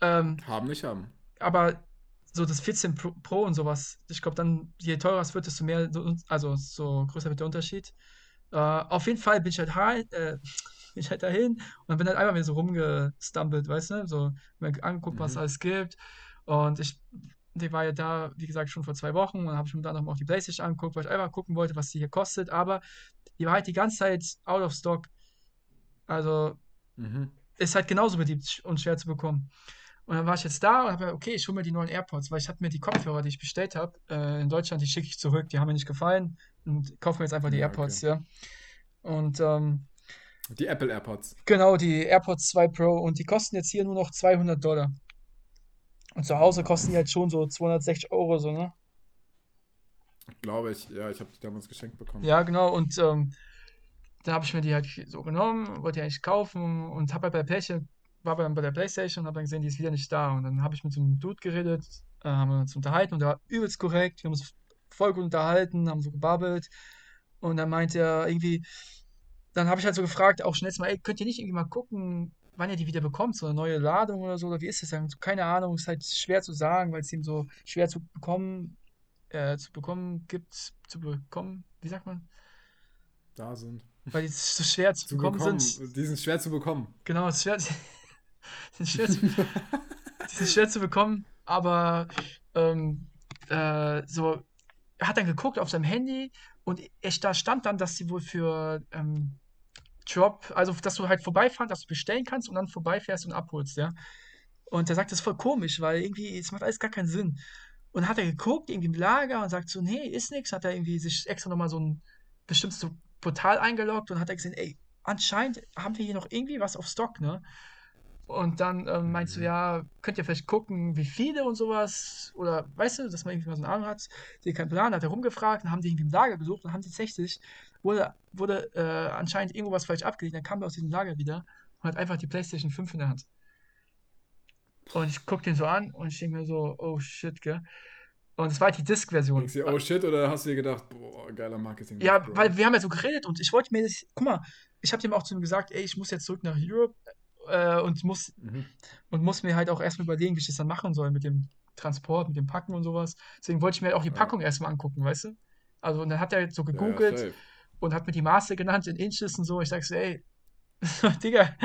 Ähm, Haben nicht haben. aber so das 14 Pro, Pro und sowas, ich glaube dann, je teurer es wird, desto mehr, so- also so größer wird der Unterschied. Äh, auf jeden Fall bin ich halt, äh, bin ich halt dahin und bin halt einfach wieder so rumgestumbelt, weißt du? So mir angeguckt, was es Mhm. alles gibt. Und ich, die war ja da, wie gesagt, schon vor zwei Wochen und habe ich mir dann nochmal auch die Playstation angeguckt, weil ich einfach gucken wollte, was die hier kostet. Aber die war halt die ganze Zeit out of stock. Also Mhm. ist halt genauso beliebt und schwer zu bekommen. Und dann war ich jetzt da und habe okay, ich hole mir die neuen AirPods, weil ich hatte mir die Kopfhörer, die ich bestellt habe, äh, in Deutschland, die schicke ich zurück, die haben mir nicht gefallen und kaufe mir jetzt einfach die Ja, AirPods, ja. Und ähm, Die Apple AirPods. genau, die AirPods 2 Pro und die kosten jetzt hier nur noch 200 Dollar. Und zu Hause kosten die halt schon so 260 Euro, so, ne? Glaube ich. Ja, ich habe die damals geschenkt bekommen. Ja, genau. Und ähm, dann habe ich mir die halt so genommen, wollte die eigentlich kaufen und habe halt bei Pärchen, war dann bei der Playstation und habe dann gesehen, die ist wieder nicht da. Und dann habe ich mit so einem Dude geredet, äh, haben wir uns unterhalten und der war übelst korrekt. Wir haben uns voll gut unterhalten, haben so gebabbelt. Und dann meinte er irgendwie, dann habe ich halt so gefragt, auch letztes Mal, ey, könnt ihr nicht irgendwie mal gucken, wann ihr die wieder bekommt, so eine neue Ladung oder so, oder wie ist das dann? Keine Ahnung, ist halt schwer zu sagen, weil es ihm so schwer zu bekommen, äh, zu bekommen gibt, zu bekommen, wie sagt man? Da sind. weil die so schwer zu Zu bekommen bekommen. sind. Die sind schwer zu bekommen. Genau, es ist schwer, sind schwer, zu, die sind schwer zu bekommen, aber ähm, äh, so, er hat dann geguckt auf seinem Handy und er, da stand dann, dass sie wohl für ähm, Drop, also dass du halt vorbeifahren, dass du bestellen kannst und dann vorbeifährst und abholst, ja. Und er sagt, das ist voll komisch, weil irgendwie, es macht alles gar keinen Sinn. Und dann hat er geguckt, irgendwie im Lager und sagt so, nee, ist nix. Hat er irgendwie sich extra nochmal so ein bestimmtes Portal eingeloggt und hat er gesehen, ey, anscheinend haben wir hier noch irgendwie was auf Stock, ne? Und dann ähm, meinst du, ja, könnt ihr vielleicht gucken, wie viele und sowas, oder weißt du, dass man irgendwie mal so eine Ahnung hat, die keinen Plan hat, er rumgefragt, dann haben die irgendwie im Lager gesucht und haben tatsächlich, wurde, wurde äh, anscheinend irgendwo was falsch abgelegt, dann kam er aus diesem Lager wieder und hat einfach die PlayStation 5 in der Hand. Und ich gucke den so an und ich denke mir so, oh shit, gell? Und es war halt die Disk-Version. Denkst du, dir, oh shit, oder hast du dir gedacht, boah, geiler Marketing? Ja, Bro. weil wir haben ja so geredet und ich wollte mir das, guck mal, ich habe dem auch zu ihm gesagt, ey, ich muss jetzt zurück nach Europe äh, und muss Mhm. und muss mir halt auch erstmal überlegen, wie ich das dann machen soll mit dem Transport, mit dem Packen und sowas. Deswegen wollte ich mir halt auch die Ja. Packung erstmal angucken, weißt du? Also und dann hat er halt so Ja, ja, gegoogelt safe. Und hat mir die Maße genannt in Inches und so. Ich sag so, ey, Digga,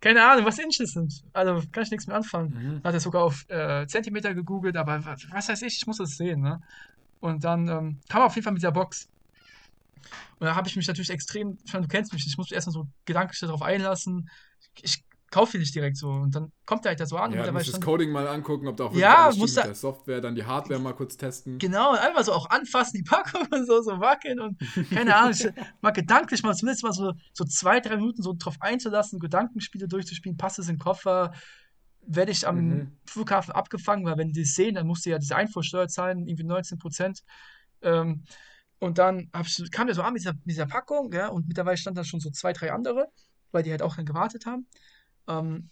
keine Ahnung, was Inches sind. Also kann ich nichts mehr anfangen. Mhm. Hat er sogar auf äh, Zentimeter gegoogelt, aber was, was weiß ich, ich muss das sehen, ne? Und dann ähm, kam er auf jeden Fall mit der Box. Und da habe ich mich natürlich extrem, ich meine, du kennst mich, ich muss mich erstmal so gedanklich darauf einlassen. Ich kaufe die nicht direkt so. Und dann kommt er halt da so an. Ja, da musst ich das Coding mal angucken, ob da auch Ja, stimmt du- mit der Software, dann die Hardware mal kurz testen. Genau, einfach so auch anfassen, die Packung und so, so wackeln und keine Ahnung, ich, mal gedanklich mal zumindest mal so, so zwei, drei Minuten so drauf einzulassen, Gedankenspiele durchzuspielen, passt es in den Koffer, werde ich am Mhm. Flughafen abgefangen, weil wenn die das sehen, dann musst du ja diese Einfuhrsteuer zahlen, irgendwie 19 Prozent. Ähm, und dann ich, kam der so an mit dieser, mit dieser Packung, ja, und mittlerweile stand da schon so zwei, drei andere, weil die halt auch dann gewartet haben. Ähm,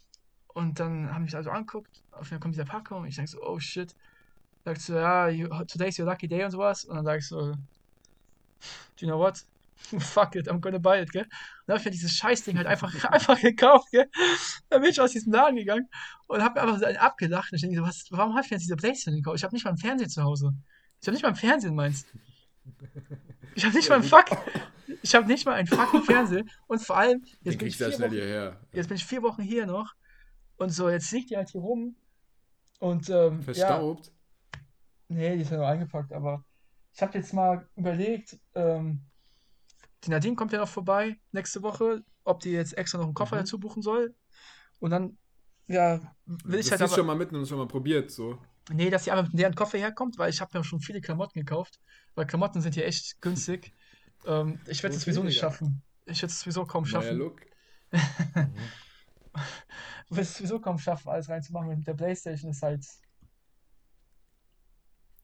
und dann haben mich also angeguckt, auf einmal kommt diese Packung, ich denke so, oh shit. Sagst du, ja, you, today's your lucky day und sowas. Und dann sag ich so, do you know what? Fuck it, I'm gonna buy it, gell? Und dann hab ich mir dieses Scheißding halt einfach, einfach gekauft, gell? Dann bin ich aus diesem Laden gegangen und hab mir einfach so einen abgelacht. Und ich denke so, was, warum hab ich denn jetzt diese Playstation gekauft? Ich hab nicht mal einen Fernseher zu Hause. Ich hab nicht mal einen Fernseher, meinst Ich hab nicht mal einen Fuck. Ich hab nicht mal einen fucking Fernseher. Und vor allem, jetzt bin ich ja Wochen, hierher. jetzt bin ich vier Wochen hier noch. Und so, jetzt liegt die halt hier rum. Und ähm, ja, Verstaubt. Nee, die ist ja noch eingepackt, aber ich habe jetzt mal überlegt, ähm, die Nadine kommt ja noch vorbei nächste Woche, ob die jetzt extra noch einen Koffer Mhm. dazu buchen soll. Und dann, ja, will ich das halt ist aber, schon mal mitten und schon mal probiert, so. nee, dass sie einfach mit deren Koffer herkommt, weil ich habe mir schon viele Klamotten gekauft, weil Klamotten sind hier echt günstig. Ähm, ich werde es sowieso nicht schaffen. Ich werde es sowieso kaum Neuer schaffen. Look. Ich werde es sowieso kaum schaffen, alles reinzumachen. Mit der Playstation ist halt.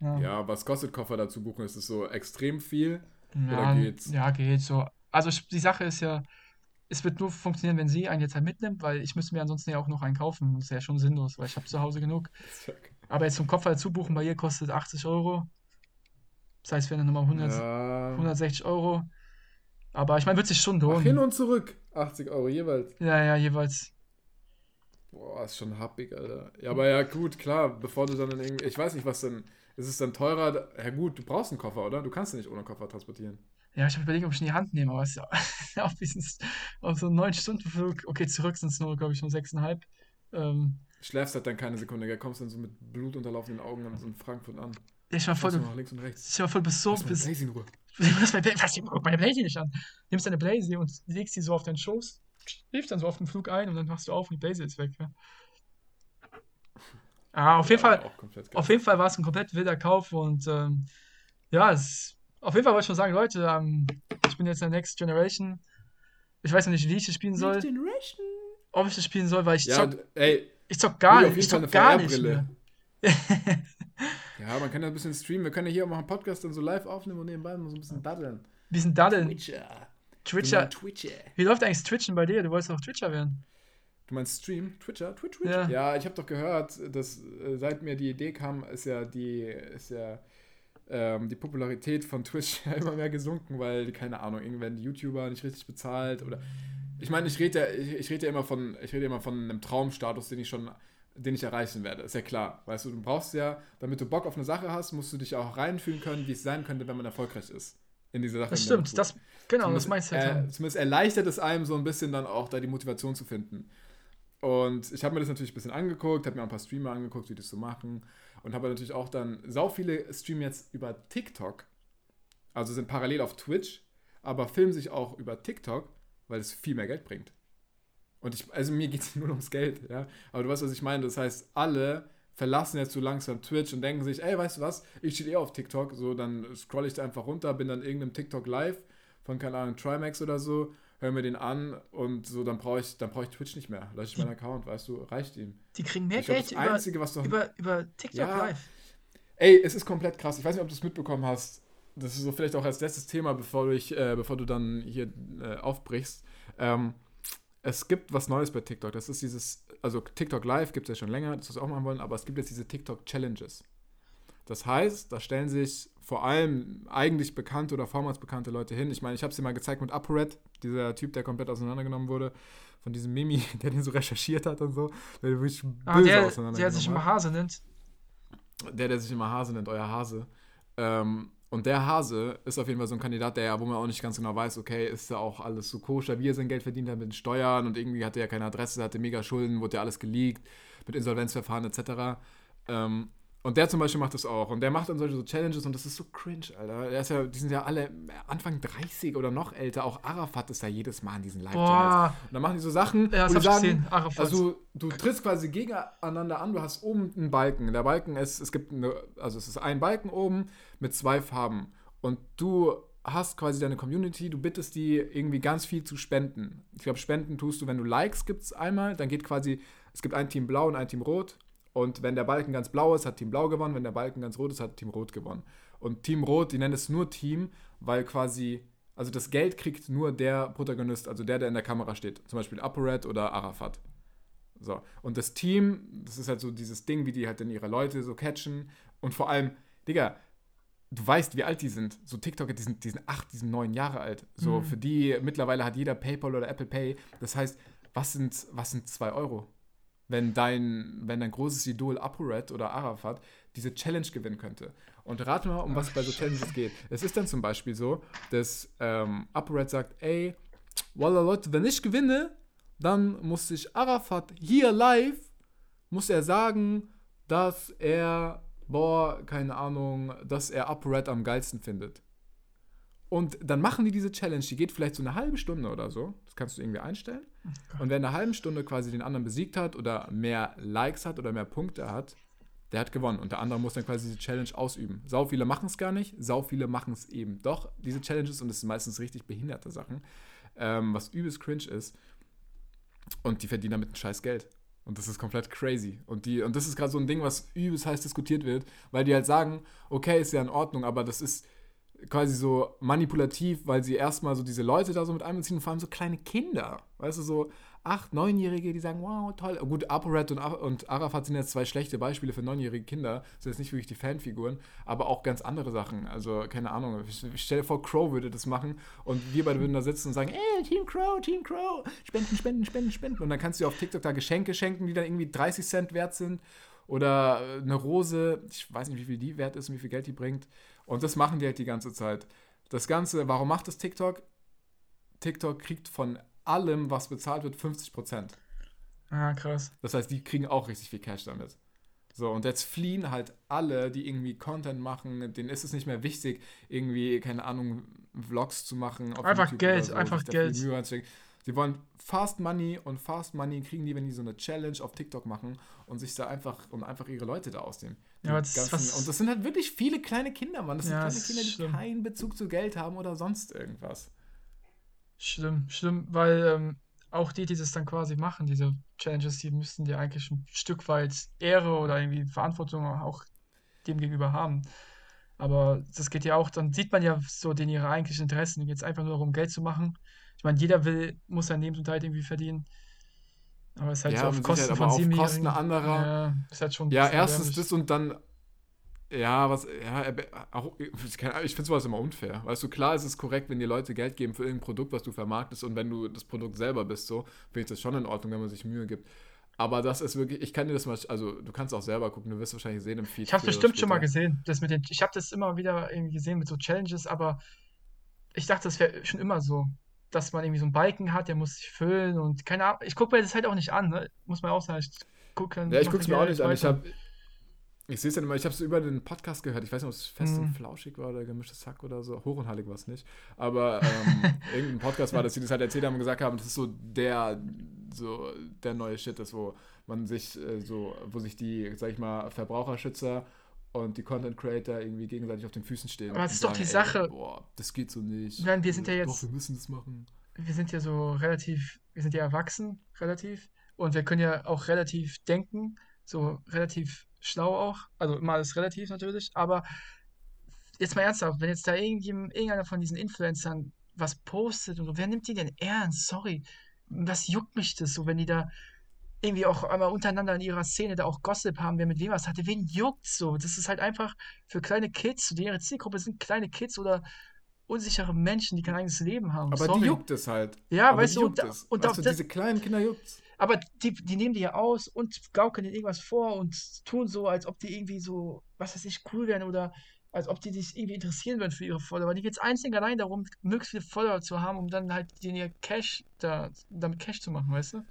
Ja. Ja, was kostet Koffer dazu buchen? Ist es so extrem viel? Ja, geht's? ja, geht so. Also die Sache ist ja, es wird nur funktionieren, wenn sie einen jetzt halt mitnimmt, weil ich müsste mir ansonsten ja auch noch einen kaufen. Das ist ja schon sinnlos, weil ich habe zu Hause genug. Aber jetzt zum Koffer dazu buchen bei ihr kostet 80 Euro. Das heißt, wären dann nochmal 100, Ja. 160 Euro. Aber ich meine, wird sich schon Ach, hin lohnen. und zurück. 80 Euro jeweils. Ja, ja, jeweils. Boah, ist schon happig, Alter. Ja, aber ja, gut, klar, bevor du dann irgendwie. Ich weiß nicht, was denn. Ist es dann teurer? Ja, gut, du brauchst einen Koffer, oder? Du kannst ihn nicht ohne Koffer transportieren. Ja, ich habe überlegt, ob ich ihn in die Hand nehme, aber es ist ja auf, diesen, auf so einen 9-Stunden-Flug. Okay, zurück sind es nur, glaube ich, nur 6,5. Ähm, Schläfst halt dann keine Sekunde, gell? Kommst dann so mit blutunterlaufenden Augen an so in Frankfurt an. Ich war voll, links und rechts. ich war voll bis so, Lass mal bis, in Ruhe. Lass meine, Bla- was, guck meine Blazy nicht an. Nimmst deine Blazy und legst sie so auf deinen Schoß, schläfst dann so auf den Flug ein und dann machst du auf und die Blazy ist weg. Ja. Ah, auf jeden Ja, Fall, komplett geil. auf jeden Fall war es ein komplett wilder Kauf und ähm, ja, es, auf jeden Fall wollte ich schon sagen, Leute, ähm, ich bin jetzt in der Next Generation. Ich weiß noch nicht, wie ich das spielen soll, Generation. ob ich das spielen soll, weil ich Ja, zock, ey, ich zock gar nicht, jeden ich Fall zock gar nicht mehr. ja, man kann ja ein bisschen streamen. Wir können ja hier auch mal einen Podcast dann so live aufnehmen und nebenbei mal so ein bisschen daddeln. Wie sind da denn? Twitcher. Twitcher. Twitcher. Wie läuft eigentlich Twitchen bei dir? Du wolltest doch Twitcher werden. Du meinst Stream? Twitcher? Twitch, Twitch? Ja. Ja, ich habe doch gehört, dass äh, seit mir die Idee kam, ist ja die, ist ja ähm, die Popularität von Twitch ja immer mehr gesunken, weil, keine Ahnung, irgendwann die YouTuber nicht richtig bezahlt oder. Ich meine, ich rede ja, ich, ich rede ja immer von, ich rede immer von einem Traumstatus, den ich schon, den ich erreichen werde. Ist ja klar. Weißt du, du brauchst ja, damit du Bock auf eine Sache hast, musst du dich auch reinfühlen können, wie es sein könnte, wenn man erfolgreich ist. In dieser Sache. Das stimmt, das, genau, das Zumindest, meinst du halt. äh, zumindest erleichtert es einem so ein bisschen dann auch da die Motivation zu finden. Und ich habe mir das natürlich ein bisschen angeguckt, habe mir auch ein paar Streamer angeguckt, wie das so machen. Und habe natürlich auch dann, sau viele streamen jetzt über TikTok. Also sind parallel auf Twitch, aber filmen sich auch über TikTok, weil es viel mehr Geld bringt. Und ich, also mir geht es nur ums Geld, ja. Aber du weißt, was ich meine. Das heißt, alle verlassen jetzt so langsam Twitch und denken sich, ey, weißt du was, ich stehe eh auf TikTok, so dann scroll ich da einfach runter, bin dann irgendeinem TikTok live von, keine Ahnung, Trimax oder so, hör mir den an und so, dann brauche ich, dann brauche ich Twitch nicht mehr. Lösche ich meinen Account, weißt du, reicht ihm. Die kriegen mehr Ich Geld über, Einzige, was doch. über, über TikTok Ja. live. Ey, es ist komplett krass. Ich weiß nicht, ob du es mitbekommen hast. Das ist so vielleicht auch als letztes Thema, bevor du, ich, äh, bevor du dann hier äh, aufbrichst. Ähm, es gibt was Neues bei TikTok. Das ist dieses, also TikTok Live gibt es ja schon länger, das wir auch machen wollen, aber es gibt jetzt diese TikTok Challenges. Das heißt, da stellen sich vor allem eigentlich bekannte oder vormals bekannte Leute hin. Ich meine, ich habe es dir mal gezeigt mit ApoRed, dieser Typ, der komplett auseinandergenommen wurde, von diesem Mimi, der den so recherchiert hat und so, der wirklich böse Ah, der, der auseinandergenommen sich hat. immer Hase nennt. Der, der sich immer Hase nennt, euer Hase. Ähm, und der Hase ist auf jeden Fall so ein Kandidat, der ja, wo man auch nicht ganz genau weiß, okay, ist da auch alles so koscher, wie er sein Geld verdient hat mit den Steuern und irgendwie hatte er keine Adresse, hatte mega Schulden, wurde ja alles geleakt, mit Insolvenzverfahren etc. Ähm, und der zum Beispiel macht das auch. Und der macht dann solche so Challenges und das ist so cringe, Alter. Der ist ja, die sind ja alle Anfang 30 oder noch älter. Auch Arafat ist ja jedes Mal in diesen Live-Channels. Und dann machen die so Sachen, ja, das hab sagen, gesehen. Arafat. also du trittst quasi gegeneinander an, du hast oben einen Balken. Der Balken ist, es gibt eine, also es ist ein Balken oben mit zwei Farben. Und du hast quasi deine Community, du bittest die irgendwie ganz viel zu spenden. Ich glaube, Spenden tust du, wenn du Likes gibst einmal, dann geht quasi, es gibt ein Team Blau und ein Team Rot. Und wenn der Balken ganz blau ist, hat Team Blau gewonnen. Wenn der Balken ganz rot ist, hat Team Rot gewonnen. Und Team Rot, die nennen es nur Team, weil quasi, also das Geld kriegt nur der Protagonist, also der, der in der Kamera steht. Zum Beispiel ApoRed oder Arafat. So. Und das Team, das ist halt so dieses Ding, wie die halt dann ihre Leute so catchen. Und vor allem, Digga, du weißt, wie alt die sind. So TikToker, die sind, die sind acht, die sind neun Jahre alt. So, Mhm. für die mittlerweile hat jeder PayPal oder Apple Pay. Das heißt, was sind, was sind zwei Euro? Wenn dein, wenn dein großes Idol ApoRed oder Arafat diese Challenge gewinnen könnte. Und rate mal, um was Ach, bei so Challenges geht. Es ist dann zum Beispiel so, dass ähm, ApoRed sagt, ey, Wallah Leute, wenn ich gewinne, dann muss sich Arafat hier live, muss er sagen, dass er, boah, keine Ahnung, dass er ApoRed am geilsten findet. Und dann machen die diese Challenge, die geht vielleicht so eine halbe Stunde oder so. Das kannst du irgendwie einstellen. Und wer in einer halben Stunde quasi den anderen besiegt hat oder mehr Likes hat oder mehr Punkte hat, der hat gewonnen. Und der andere muss dann quasi diese Challenge ausüben. Sau viele machen es gar nicht, sau viele machen es eben doch, diese Challenges. Und es sind meistens richtig behinderte Sachen, ähm, was übelst cringe ist. Und die verdienen damit ein scheiß Geld. Und das ist komplett crazy. Und, die, und das ist gerade so ein Ding, was übelst heiß diskutiert wird, weil die halt sagen, okay, ist ja in Ordnung, aber das ist quasi so manipulativ, weil sie erstmal so diese Leute da so mit einbeziehen und vor allem so kleine Kinder. Weißt du, so acht, neunjährige, die sagen, wow, toll. Gut, ApoRed und, und Arafat sind jetzt zwei schlechte Beispiele für neunjährige Kinder. Das sind jetzt nicht wirklich die Fanfiguren, aber auch ganz andere Sachen. Also, keine Ahnung. Ich, ich dir vor, Crow würde das machen und wir beide würden da sitzen und sagen, ey, Team Crow, Team Crow, spenden, spenden, spenden, spenden. Und dann kannst du auf TikTok da Geschenke schenken, die dann irgendwie 30 Cent wert sind. Oder äh, eine Rose, ich weiß nicht, wie viel die wert ist und wie viel Geld die bringt. Und das machen die halt die ganze Zeit. Das Ganze, warum macht das TikTok? TikTok kriegt von allem, was bezahlt wird, 50 Prozent. Ah, krass. Das heißt, die kriegen auch richtig viel Cash damit. So, und jetzt fliehen halt alle, die irgendwie Content machen, denen ist es nicht mehr wichtig, irgendwie, keine Ahnung, Vlogs zu machen. Einfach Geld, oder einfach Geld. Sie wollen Fast Money und Fast Money kriegen die, wenn die so eine Challenge auf TikTok machen und sich da einfach und einfach ihre Leute da ausnehmen. Die Ja, aber das ist ganzen, was- und das sind halt wirklich viele kleine Kinder, Mann. Das sind Ja, kleine das Kinder, die schlimm. keinen Bezug zu Geld haben oder sonst irgendwas. Schlimm, schlimm, weil ähm, auch die, die das dann quasi machen, diese Challenges, die müssten dir eigentlich ein Stück weit Ehre oder irgendwie Verantwortung auch dem gegenüber haben. Aber das geht ja auch, dann sieht man ja so den ihre eigentlichen Interessen. Geht es einfach nur darum, Geld zu machen. Ich meine, jeder will, muss seinen Lebensunterhalt irgendwie verdienen. Aber es ist halt Ja, so auf Kosten Sicherheit, von auf Siebenjährigen. Kosten anderer. Ja, ist halt schon Ja, erstens das und dann, ja, was, ja, er- auch, ich finde sowas immer unfair. Weißt du, klar ist es korrekt, wenn die Leute Geld geben für irgendein Produkt, was du vermarktest und wenn du das Produkt selber bist, so, finde ich das schon in Ordnung, wenn man sich Mühe gibt. Aber das ist wirklich, ich kann dir das mal, also du kannst auch selber gucken, du wirst wahrscheinlich sehen im Feed. Ich habe bestimmt schon mal später. gesehen. Das mit den, ich habe das immer wieder irgendwie gesehen mit so Challenges, aber ich dachte, das wäre schon immer so, dass man irgendwie so einen Balken hat, der muss sich füllen und keine Ahnung. Ich gucke mir das halt auch nicht an, ne? Muss man auch sagen. Ich gucke Ja, ich gucke es mir auch nicht an. Ich habe, ich sehe es ja immer, ich habe es über den Podcast gehört. Ich weiß nicht, ob es fest Mhm. und flauschig war oder gemischtes Hack oder so. Hoch und heilig war es nicht. Aber ähm, irgendein Podcast war, dass sie das halt erzählt haben und gesagt haben, das ist so der, so der neue Shit ist, wo man sich äh, so, wo sich die, sag ich mal, Verbraucherschützer und die Content Creator irgendwie gegenseitig auf den Füßen stehen. Aber das ist doch die sagen, Sache. Ey, boah, das geht so nicht. Nein, wir sind ja jetzt- Doch, wir müssen das machen. wir sind ja so relativ, wir sind ja erwachsen, relativ. Und wir können ja auch relativ denken, so relativ schlau auch. Also immer alles relativ natürlich. Aber jetzt mal ernsthaft, wenn jetzt da irgendjemand, irgendeiner von diesen Influencern was postet und so, wer nimmt die denn ernst? Sorry. das juckt mich das so, wenn die da irgendwie auch einmal untereinander in ihrer Szene da auch Gossip haben, wer mit wem was hatte. Wen juckt's so? Das ist halt einfach für kleine Kids, die ihre Zielgruppe sind kleine Kids oder unsichere Menschen, die kein eigenes Leben haben. Aber Sorry. die juckt es halt. Ja, aber weißt du, juckt und es. und weißt du, das- diese kleinen Kinder juckt's. Aber die, die nehmen die ja aus und gaukeln denen irgendwas vor und tun so, als ob die irgendwie so, was weiß ich, cool wären oder als ob die sich irgendwie interessieren würden für ihre Follower. Die geht es einzig und allein darum, möglichst viele Follower zu haben, um dann halt den ihr Cash da, damit Cash zu machen, weißt du?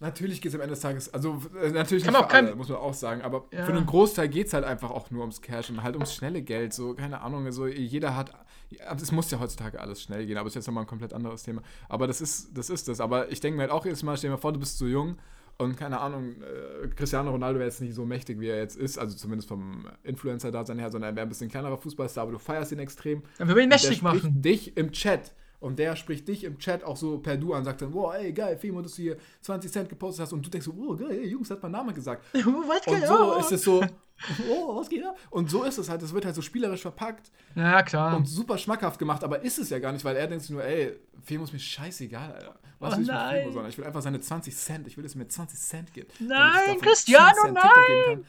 Natürlich geht es am Ende des Tages, also äh, natürlich Kann nicht man auch für alle, muss man auch sagen, aber Ja. für einen Großteil geht es halt einfach auch nur ums Cash und halt ums schnelle Geld, so, keine Ahnung, also jeder hat, es muss ja heutzutage alles schnell gehen, aber das ist jetzt nochmal ein komplett anderes Thema, aber das ist, das ist das, aber ich denke mir halt auch jedes Mal, stell dir mal vor, du bist so jung und keine Ahnung, äh, Cristiano Ronaldo wäre jetzt nicht so mächtig, wie er jetzt ist, also zumindest vom Influencer-Dasein her, sondern er wäre ein bisschen kleinerer Fußballstar, aber du feierst ihn extrem Dann würden wir ihn mächtig machen. dich im Chat. Und der spricht dich im Chat auch so per Du an, sagt dann, wow, ey, geil, Fimo, dass du hier 20 Cent gepostet hast. Und du denkst so, wow, geil, ey, Jungs, hat mein Name gesagt. Was Und geht so ab? ist es so, oh, was geht ab? Und so ist es halt, es wird halt so spielerisch verpackt Ja, klar. und super schmackhaft gemacht, aber ist es ja gar nicht, weil er denkt sich nur, ey, Fimo ist mir scheißegal, Alter. Was Oh will ich mit nein. Fimo, sondern ich will einfach seine 20 Cent, ich will, dass er mir 20 Cent gibt. Nein, Cristiano, 10 Cent TikTok geben kann.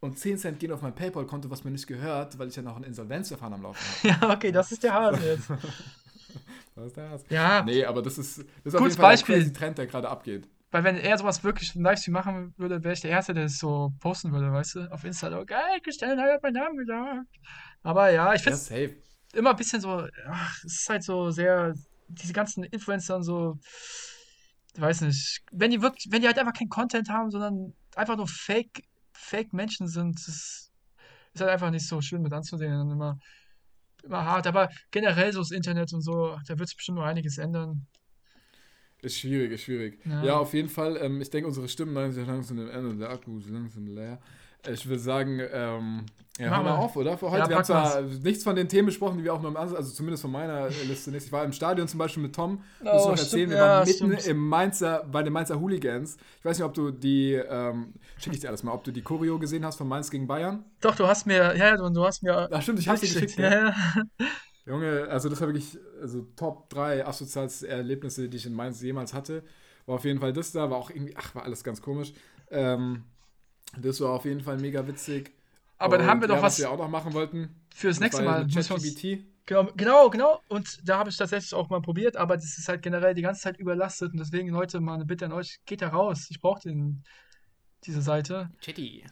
Und 10 Cent gehen auf mein Paypal-Konto, was mir nicht gehört, weil ich ja noch ein Insolvenzverfahren am Laufen habe. ja, okay, das ist der Hase jetzt. Was ist das? Ja, Nee, aber das ist, das ist auf jeden Fall crazy Trend, der gerade abgeht. weil wenn er sowas wirklich im Livestream machen würde, wäre ich der Erste, der es so posten würde, weißt du? Auf Insta, oh, geil, Cristiano hat meinen Namen gesagt. Aber ja, ich Ja, finde es safe. immer ein bisschen so, ach, es ist halt so sehr, diese ganzen Influencer und so, ich weiß nicht, wenn die wirklich, wenn die halt einfach keinen Content haben, sondern einfach nur Fake, Fake Menschen sind, das ist halt einfach nicht so schön mit anzusehen und immer, immer hart. Aber generell so das Internet und so, da wird sich bestimmt noch einiges ändern. Ist schwierig, ist schwierig. Ja. Ja, auf jeden Fall. Ähm, ich denke, unsere Stimmen neigen sich langsam dem Ende. Der Akku ist langsam leer. Ich würde sagen, ähm, ja, Mach wir mal. auf, oder? Für heute. Ja, wir haben zwar nichts von den Themen besprochen, die wir auch noch im Ansatz, also zumindest von meiner Liste nicht. Ich war im Stadion zum Beispiel mit Tom. Muss Oh, ich noch erzählen, wir ja, waren mitten stimmt. im Mainzer, bei den Mainzer Hooligans. Ich weiß nicht, ob du die, ähm, schicke ich dir alles mal, ob du die Choreo gesehen hast von Mainz gegen Bayern. Doch, du hast mir, ja, du, du hast mir Ach stimmt, ich hab's dir geschickt, ja, ja. ja. Junge, also das war wirklich also Top 3 asozialste Erlebnisse, die ich in Mainz jemals hatte. War auf jeden Fall das da, war auch irgendwie, ach, war alles ganz komisch. Ähm, das war auf jeden Fall mega witzig. Aber dann haben wir Und doch ja, was wir auch noch machen wollten. fürs das nächste Mal. ChatGPT. Genau, genau, genau. Und da habe ich tatsächlich auch mal probiert, aber das ist halt generell die ganze Zeit überlastet. Und deswegen, Leute, mal eine Bitte an euch, geht da raus. Ich brauche den, diese Seite. Chitty.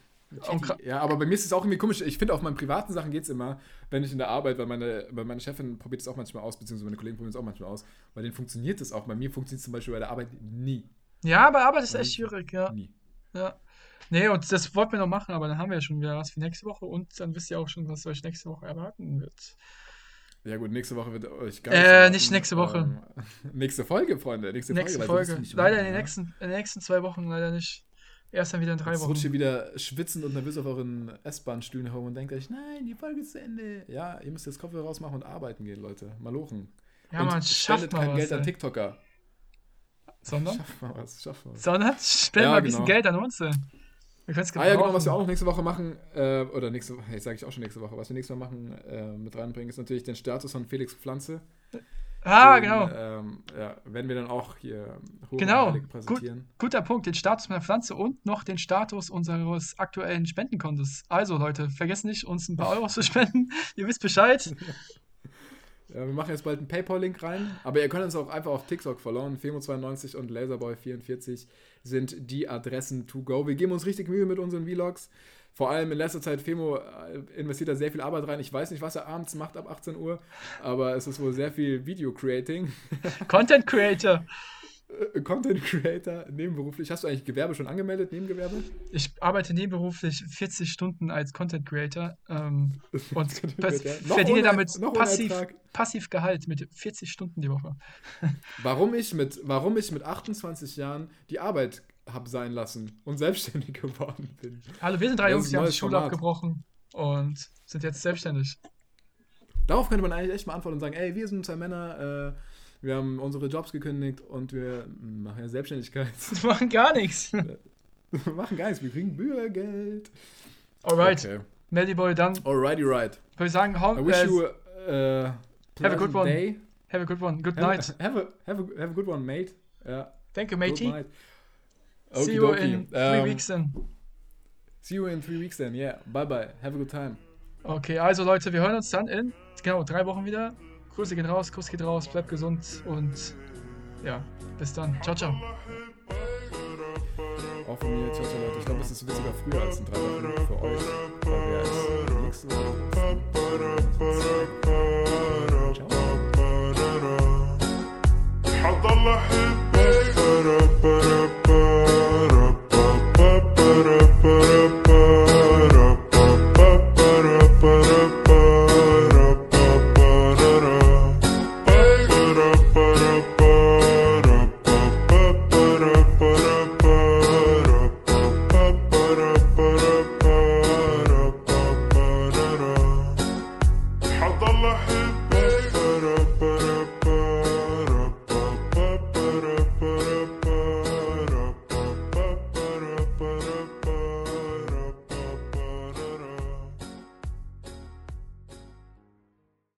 Und gra- Ja, aber bei mir ist es auch irgendwie komisch. Ich finde, auf meinen privaten Sachen geht es immer, wenn ich in der Arbeit, weil meine, weil meine Chefin probiert es auch manchmal aus, beziehungsweise meine Kollegen probieren es auch manchmal aus. Bei denen funktioniert es auch. Bei mir funktioniert es zum Beispiel bei der Arbeit nie. Ja, aber Arbeit ist echt Nie. schwierig, ja. Nie. ja. Nee, und das wollten wir noch machen, aber dann haben wir ja schon wieder was für nächste Woche und dann wisst ihr auch schon, was euch nächste Woche erwarten wird. Ja gut, nächste Woche wird euch gar Äh, nichts erwarten. nicht nächste Woche. Ähm, nächste Folge, Freunde. Nächste, nächste Folge. Folge. nicht Leider in warten, den ja. nächsten, in den nächsten zwei Wochen leider nicht. Erst dann wieder in drei Jetzt rutscht Wochen. ihr wieder schwitzend und nervös auf euren S-Bahn-Stühlen herum und denkt euch, nein, die Folge ist zu Ende. Ja, ihr müsst jetzt Kopfhörer rausmachen und arbeiten gehen, Leute. Malochen. Ja, und man, schafft spendet mal kein was. Geld an ey. TikToker. Sondern? Schafft mal was, schafft mal was. Sondern spenden Ja, mal ein bisschen genau. Geld an uns. ey. Wir können es Ah ja, genau, was wir auch noch nächste Woche machen, äh, oder nächste Woche, sage ich auch schon nächste Woche, was wir nächste Woche machen, äh, mit reinbringen, ist natürlich den Status von Felix Pflanze. Ah, den, genau. Ähm, ja, werden wir dann auch hier hoch Genau. heilig Gut, präsentieren. guter Punkt. Den Status meiner Pflanze und noch den Status unseres aktuellen Spendenkontos. Also, Leute, vergesst nicht, uns ein paar Euros zu spenden. Ihr wisst Bescheid. Ja, wir machen jetzt bald einen PayPal-Link rein, aber ihr könnt uns auch einfach auf TikTok followen. Femo92 und Laserboy44 sind die Adressen to go. Wir geben uns richtig Mühe mit unseren Vlogs. Vor allem in letzter Zeit, Femo äh, investiert da sehr viel Arbeit rein. Ich weiß nicht, was er abends macht ab 18 Uhr, aber es ist wohl sehr viel Video-Creating. Content Creator. Äh, Content Creator, nebenberuflich. Hast du eigentlich Gewerbe schon angemeldet, Nebengewerbe? Ich arbeite nebenberuflich 40 Stunden als Content Creator ähm, und verdiene damit passiv, passiv Gehalt mit 40 Stunden die Woche. Warum ich mit, warum ich mit 28 Jahren die Arbeit habe sein lassen und selbstständig geworden bin. Hallo, wir sind drei Das Jungs, die haben die Schule Format. abgebrochen und sind jetzt selbstständig. Darauf könnte man eigentlich echt mal antworten und sagen, ey, wir sind zwei Männer, äh, wir haben unsere Jobs gekündigt und wir machen ja Selbstständigkeit. Die machen gar nichts. wir machen gar nichts, wir kriegen Bürgergeld. Alright, Okay. Melly Dann Alrighty right. würde ich sagen, hau, I wish äh, you uh, have a good one. day. have a good one. Good Have, night. have, a, have, a, have a good one, mate. Ja. Thank you, Good matey. night. See you Okidoki. in three Ähm, weeks then. See you in three weeks then. Yeah. Bye bye. Have a good time. Okay, also Leute, wir hören uns dann in genau drei Wochen wieder. Grüße gehen raus, Kuss geht raus, bleibt gesund und ja, bis dann. Ciao, ciao. Auch von mir, ciao, ciao, Leute. Ich glaube, es ist ein bisschen früher als ein 3 für euch, weil wir jetzt. Ciao.